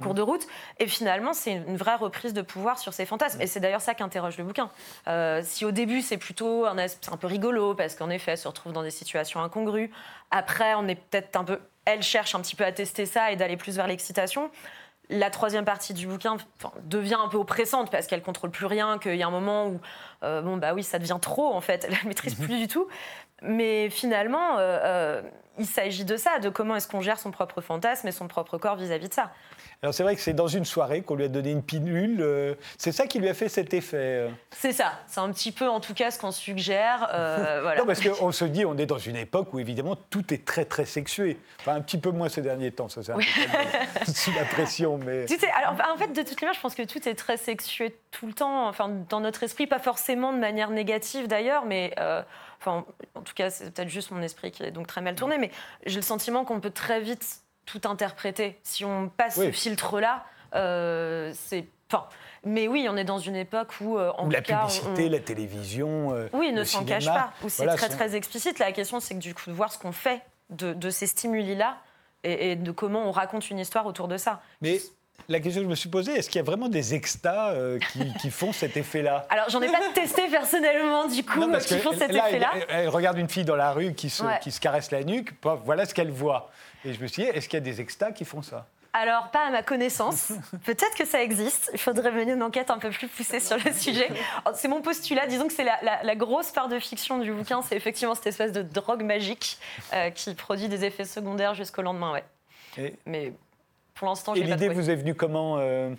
cours mm. de route. Et finalement, c'est une vraie reprise de pouvoir sur ses fantasmes. Et c'est d'ailleurs ça qu'interroge le bouquin. Euh, si au début, c'est plutôt un, un peu rigolo, parce qu'en effet, elle se retrouve dans des situations incongrues. Après, on est peut-être un peu elle cherche un petit peu à tester ça et d'aller plus vers l'excitation. La troisième partie du bouquin devient un peu oppressante parce qu'elle contrôle plus rien, qu'il y a un moment où, euh, bon, bah oui, ça devient trop en fait, elle ne maîtrise plus du tout. Mais finalement, euh, euh, il s'agit de ça, de comment est-ce qu'on gère son propre fantasme et son propre corps vis-à-vis de ça. Alors c'est vrai que c'est dans une soirée qu'on lui a donné une pilule. Euh, c'est ça qui lui a fait cet effet. Euh. C'est ça. C'est un petit peu, en tout cas, ce qu'on suggère. Euh, voilà. Non, parce qu'on se dit, on est dans une époque où évidemment tout est très très sexué. Enfin, un petit peu moins ces derniers temps, ça c'est un peu sous la pression, mais. alors, en fait, de toute manière, je pense que tout est très sexué tout le temps. Enfin, dans notre esprit, pas forcément de manière négative d'ailleurs, mais. Enfin, en tout cas, c'est peut-être juste mon esprit qui est donc très mal tourné, mais j'ai le sentiment qu'on peut très vite tout interpréter. Si on passe ce filtre-là, euh, c'est. Enfin, mais oui, on est dans une époque où, euh, en la publicité, la télévision, euh, oui, ne s'en cache pas. Où c'est très très explicite. La question, c'est que du coup, de voir ce qu'on fait de, ces stimuli-là et, de comment on raconte une histoire autour de ça. Mais la question que je me suis posée, est-ce qu'il y a vraiment des extas euh, qui, font cet effet-là Alors, j'en ai pas testé personnellement, du coup, qui font cet effet-là. Elle, regarde une fille dans la rue qui se, qui se caresse la nuque, voilà ce qu'elle voit. Et je me suis dit, est-ce qu'il y a des extas qui font ça? Alors, pas à ma connaissance. Peut-être que ça existe. Il faudrait mener une enquête un peu plus poussée sur le sujet. Oh, c'est mon postulat. Disons que c'est la, grosse part de fiction du bouquin. C'est effectivement cette espèce de drogue magique euh, qui produit des effets secondaires jusqu'au lendemain. Ouais. Mais pour l'instant, Et l'idée vous est venue comment euh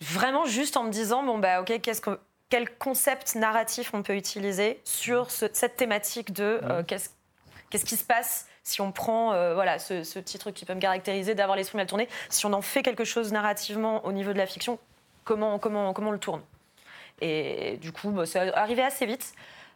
Vraiment juste en me disant bon bah ok, qu'est-ce que quel concept narratif on peut utiliser sur cette thématique de euh, qu'est-ce qu'est-ce qui se passe si on prend euh, voilà, ce, petit truc qui peut me caractériser, d'avoir l'esprit mal tourné, si on en fait quelque chose narrativement au niveau de la fiction, comment, comment, comment on le tourne? Et du coup, bah, c'est arrivé assez vite.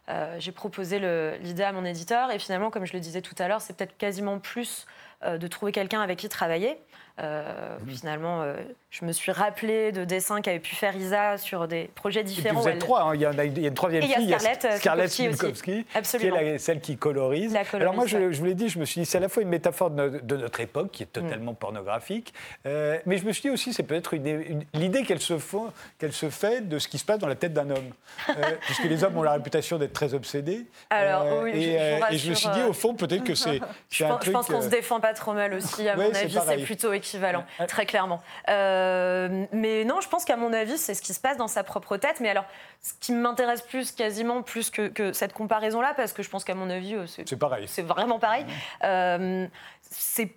Euh, j'ai proposé l'idée à mon éditeur et finalement, comme je le disais tout à l'heure, c'est peut-être quasiment plus de trouver quelqu'un avec qui travailler. Euh, finalement, euh, je me suis rappelé de dessins qu'avait pu faire Isa sur des projets différents. vous êtes trois, hein. il, y a, il, y a, une troisième fille, il y a Scarlett, euh, Scarlett qui est celle qui colorise. Alors moi, je, vous l'ai dit, je me suis dit, c'est à la fois une métaphore de, notre époque, qui est mm. totalement pornographique, mais je me suis dit aussi, c'est peut-être l'idée qu'elle se, qu'elle se fait de ce qui se passe dans la tête d'un homme. puisque les hommes ont la réputation d'être très obsédés. Alors, oui, et, je, et, je me suis dit, au fond, peut-être que c'est je, pense, je pense qu'on se défend pas trop mal aussi, à mon avis, c'est plutôt équivalent, très clairement. Euh, mais non, je pense qu'à mon avis, c'est ce qui se passe dans sa propre tête. Mais alors, ce qui m'intéresse plus, quasiment plus que, cette comparaison-là, parce que je pense qu'à mon avis, euh, c'est pareil. C'est vraiment pareil. Euh, c'est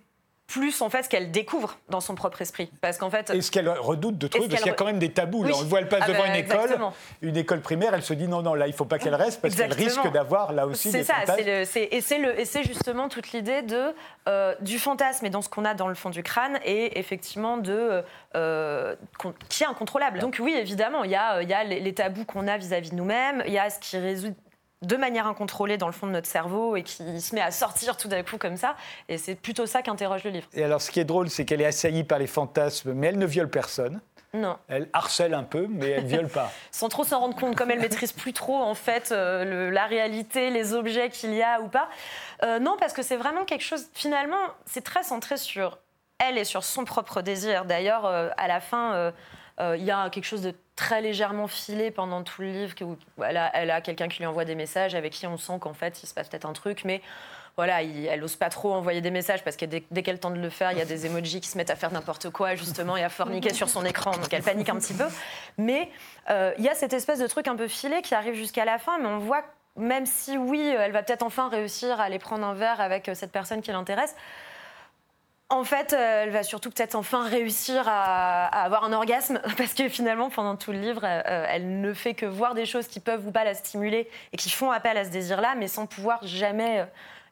plus en fait ce qu'elle découvre dans son propre esprit. Parce qu'en fait, et ce qu'elle redoute de trouver, parce qu'il y a quand même des tabous. on le voit, elle passe ah devant bah, une école, une école primaire, elle se dit non, non, là, il ne faut pas qu'elle reste parce qu'elle risque d'avoir là aussi des ça, le, et c'est justement toute l'idée de euh, du fantasme et dans ce qu'on a dans le fond du crâne et effectivement de euh, qui est incontrôlable. Donc oui, évidemment, il y a, il y a les, les tabous qu'on a vis-à-vis de nous-mêmes, il y a ce qui résout de manière incontrôlée dans le fond de notre cerveau et qui se met à sortir tout d'un coup comme ça. Et c'est plutôt ça qu'interroge le livre. Et alors, ce qui est drôle, c'est qu'elle est assaillie par les fantasmes, mais elle ne viole personne. Non. Elle harcèle un peu, mais elle viole pas. Sans trop s'en rendre compte, comme elle maîtrise plus trop en fait euh, la réalité, les objets qu'il y a ou pas. Euh, non, parce que c'est vraiment quelque chose. Finalement, c'est très centré sur elle et sur son propre désir. D'ailleurs, euh, à la fin, il y a quelque chose de très légèrement filée pendant tout le livre. Elle a, elle a quelqu'un qui lui envoie des messages avec qui on sent qu'en fait, il se passe peut-être un truc, mais voilà, elle n'ose pas trop envoyer des messages parce que dès, qu'elle tente de le faire, il y a des emojis qui se mettent à faire n'importe quoi, justement, et à forniquer sur son écran, donc elle panique un petit peu. Mais euh, il y a cette espèce de truc un peu filé qui arrive jusqu'à la fin, mais on voit, même si oui, elle va peut-être enfin réussir à aller prendre un verre avec cette personne qui l'intéresse, en fait, euh, elle va surtout peut-être enfin réussir à, avoir un orgasme, parce que finalement, pendant tout le livre, euh, elle ne fait que voir des choses qui peuvent ou pas la stimuler et qui font appel à ce désir-là, mais sans pouvoir jamais euh,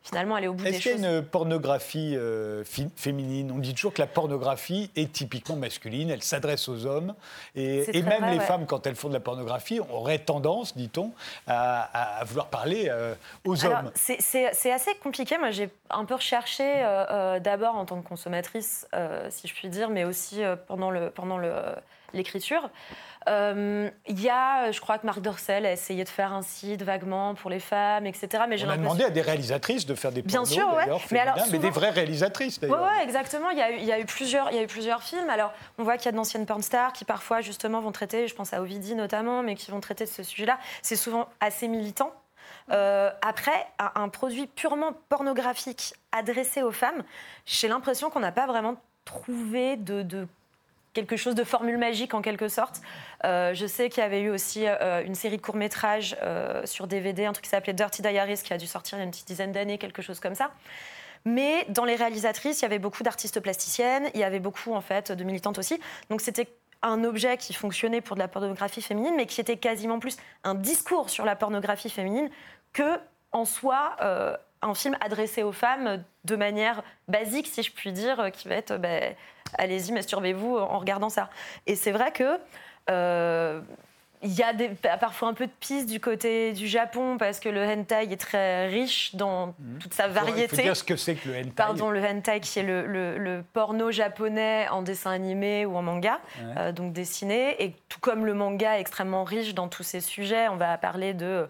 finalement aller au bout des choses. Est-ce qu'il y a une pornographie euh, féminine? On dit toujours que la pornographie est typiquement masculine, elle s'adresse aux hommes. Et, même les femmes, quand elles font de la pornographie, auraient tendance, dit-on, à, vouloir parler euh, aux hommes. C'est assez compliqué. Moi, j'ai un peu recherché euh, d'abord en tant que consommatrice, si je puis dire, mais aussi pendant l'écriture. Pendant euh, il y a, je crois que Marc Dorcel a essayé de faire un site vaguement pour les femmes, etc. Mais On a demandé à des réalisatrices de faire des Bien sûr, ouais. mais, alors, mais des vraies réalisatrices d'ailleurs. Oui, ouais, exactement. Il y, a eu, il y, a eu plusieurs, il y a eu plusieurs films. Alors, on voit qu'il y a d'anciennes porn stars qui parfois justement vont traiter, je pense à Ovidie notamment, mais qui vont traiter de ce sujet-là. C'est souvent assez militant. Euh, après, un, produit purement pornographique adressé aux femmes, j'ai l'impression qu'on n'a pas vraiment trouvé de, de quelque chose de formule magique en quelque sorte. Euh, je sais qu'il y avait eu aussi euh, une série de courts-métrages euh, sur DVD, un truc qui s'appelait Dirty Diaries, qui a dû sortir il y a une petite dizaine d'années, quelque chose comme ça. Mais dans les réalisatrices, il y avait beaucoup d'artistes plasticiennes, il y avait beaucoup en fait de militantes aussi. Donc c'était un objet qui fonctionnait pour de la pornographie féminine, mais qui était quasiment plus un discours sur la pornographie féminine que en soi un film adressé aux femmes de manière basique, si je puis dire, qui va être ben, allez-y, masturbez-vous en regardant ça. Et c'est vrai que. Euh, il y a des, parfois un peu de piste du côté du Japon parce que le hentai est très riche dans mhm. toute sa variété. Il faut dire ce que c'est que le hentai. Pardon, le hentai qui est le, porno japonais en dessin animé ou en manga, euh, donc dessiné. Et tout comme le manga est extrêmement riche dans tous ces sujets, on va parler de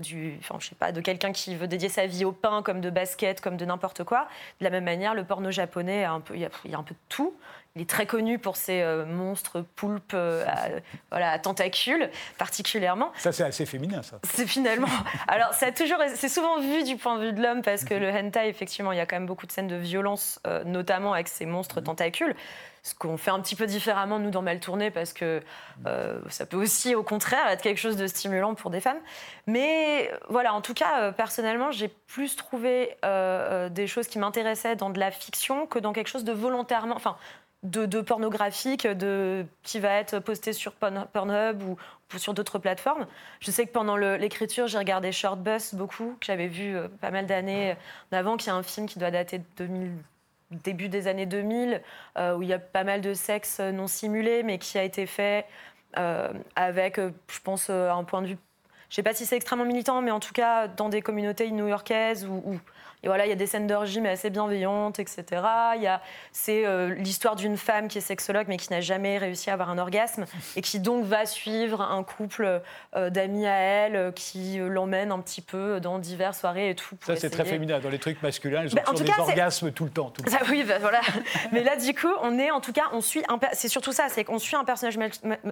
du, je sais pas, de quelqu'un qui veut dédier sa vie au pain, comme de basket, comme de n'importe quoi. De la même manière, le porno japonais, un peu, il y, a un peu de tout. Il est très connu pour ses monstres poulpes à, voilà, à tentacules, particulièrement. Ça, c'est assez féminin, ça. C'est finalement. Alors, c'est toujours, c'est souvent vu du point de vue de l'homme parce que le hentai, effectivement, il y a quand même beaucoup de scènes de violence, notamment avec ces monstres tentacules ce qu'on fait un petit peu différemment, nous, dans Mal Tourné, parce que euh, ça peut aussi, au contraire, être quelque chose de stimulant pour des femmes. Mais voilà, en tout cas, euh, personnellement, j'ai plus trouvé euh, des choses qui m'intéressaient dans de la fiction que dans quelque chose de volontairement. Enfin, de, pornographique de, qui va être posté sur Pornhub ou, sur d'autres plateformes. Je sais que pendant l'écriture, j'ai regardé Short Bus beaucoup, que j'avais vu pas mal d'années avant, qui est un film qui doit dater de 2000, début des années 2000, euh, où il y a pas mal de sexe non simulé, mais qui a été fait euh, avec, euh, je pense, un point de vue. Je ne sais pas si c'est extrêmement militant, mais en tout cas dans des communautés new-yorkaises où et voilà, il y a des scènes d'orgie, mais assez bienveillantes, etc. Il y a, c'est euh, l'histoire d'une femme qui est sexologue, mais qui n'a jamais réussi à avoir un orgasme, et qui donc va suivre un couple euh, d'amis à elle, euh, qui l'emmène un petit peu dans diverses soirées et tout. Ça, c'est très féminin. Dans les trucs masculins, ils ont toujours des orgasmes tout le temps. Tout Ça, oui, bah, voilà. mais là, du coup, on est, en tout cas, on suit un, c'est surtout ça, c'est qu'on suit un personnage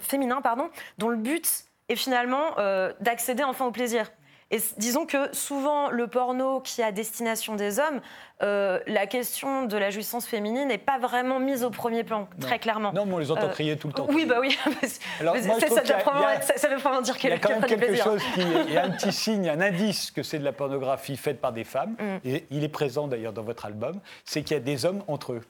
féminin, pardon, dont le but est finalement d'accéder enfin au plaisir. Et disons que souvent, le porno qui a destination des hommes, euh, la question de la jouissance féminine n'est pas vraiment mise au premier plan, très clairement. Non, mais on les entend euh, crier tout le temps. Oui, bah oui. Alors, ça, veut vraiment dire qu'il y a quand même quelque chose qui. Y a un petit signe, un indice que c'est de la pornographie faite par des femmes, mm. et il est présent d'ailleurs dans votre album, c'est qu'il y a des hommes entre eux.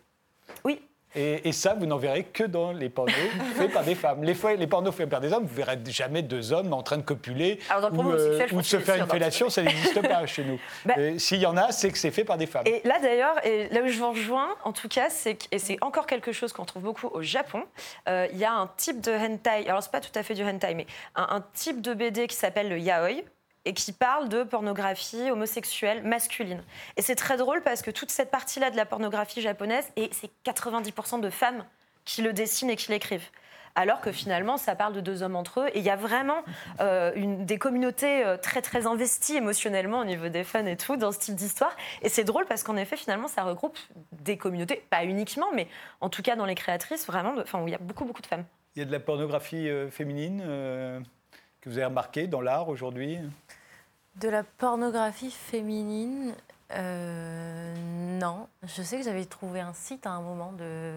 Et, ça, vous n'en verrez que dans les pornos faits par des femmes. Les, les pornos faits par des hommes, vous verrez jamais deux hommes en train de copuler ou, euh, de se faire une fellation, ça n'existe pas chez nous. Bah, s'il y en a, c'est que c'est fait par des femmes. Et là d'ailleurs, et là où je vous rejoins, en tout cas, c'est et c'est encore quelque chose qu'on trouve beaucoup au Japon. Euh, il y a un type de hentai, alors c'est pas tout à fait du hentai, mais un, un type de BD qui s'appelle le yaoi et qui parle de pornographie homosexuelle masculine. Et c'est très drôle parce que toute cette partie-là de la pornographie japonaise, et c'est 90% de femmes qui le dessinent et qui l'écrivent. Alors que finalement, ça parle de deux hommes entre eux. Et il y a vraiment euh, des communautés euh, très, très investies émotionnellement au niveau des fans et tout dans ce type d'histoire. Et c'est drôle parce qu'en effet, finalement, ça regroupe des communautés, pas uniquement, mais en tout cas dans les créatrices, vraiment, où il y a beaucoup, beaucoup de femmes. Il y a de la pornographie euh, féminine que vous avez remarqué dans l'art aujourd'hui? De la pornographie féminine, euh, non. Je sais que j'avais trouvé un site à un moment de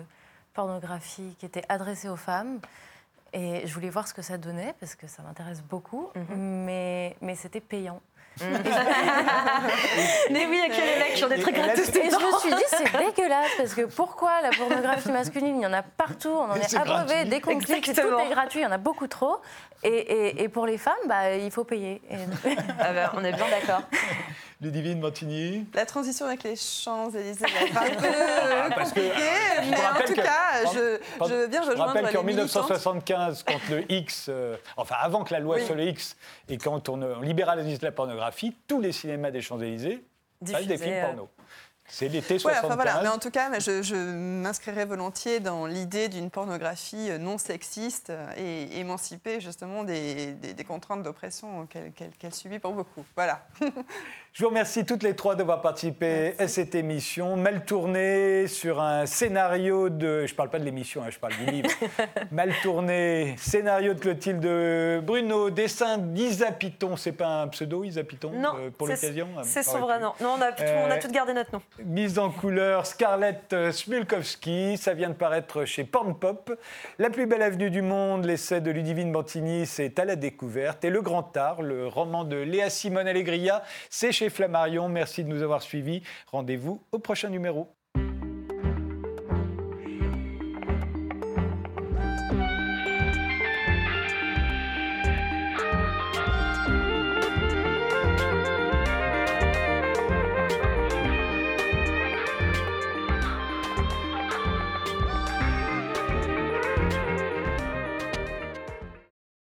pornographie qui était adressé aux femmes. Et je voulais voir ce que ça donnait parce que ça m'intéresse beaucoup, mhm. mais, mais c'était payant. Mm. mais oui, ont des trucs gratuits. Et je me suis dit, c'est dégueulasse, parce que pourquoi la pornographie masculine, il y en a partout, on en est, abreuvé, dès qu'on clique, tout est gratuit, il y en a beaucoup trop. Et, et, pour les femmes, bah, il faut payer. Ah bah, on est bien d'accord. Ludivine Montigny La transition avec les Champs-Élysées est un peu ah, compliquée, mais en tout cas, je, je, veux bien rejoindre Je rappelle qu'en 1975, quand le X, euh, enfin avant que la loi sur le X, et quand on, on libéralise la pornographie, tous les cinémas des Champs-Élysées, des films porno. C'est l'été 75. voilà. Mais en tout cas, je, m'inscrirais volontiers dans l'idée d'une pornographie non sexiste et émancipée justement des, contraintes d'oppression qu'elle subit pour beaucoup. Voilà. Je vous remercie toutes les trois d'avoir participé à cette émission. Mal tournée sur un scénario de. Je ne parle pas de l'émission, hein, je parle du livre. Mal tourné, scénario de Clotilde Bruno, dessin d'Isa Piton. C'est pas un pseudo, Isa Piton Non, euh, pour l'occasion? C'est son vrai nom. Non, on a, on a euh, tout gardé notre nom. Mise en couleur, Scarlett Smulkowski. Ça vient de paraître chez Pornpop. La plus belle avenue du monde, l'essai de Ludivine Bantini, c'est à la découverte. Et Le Grand Art, le roman de Léa Simone Allegria, c'est Flammarion. Merci de nous avoir suivis. Rendez-vous au prochain numéro.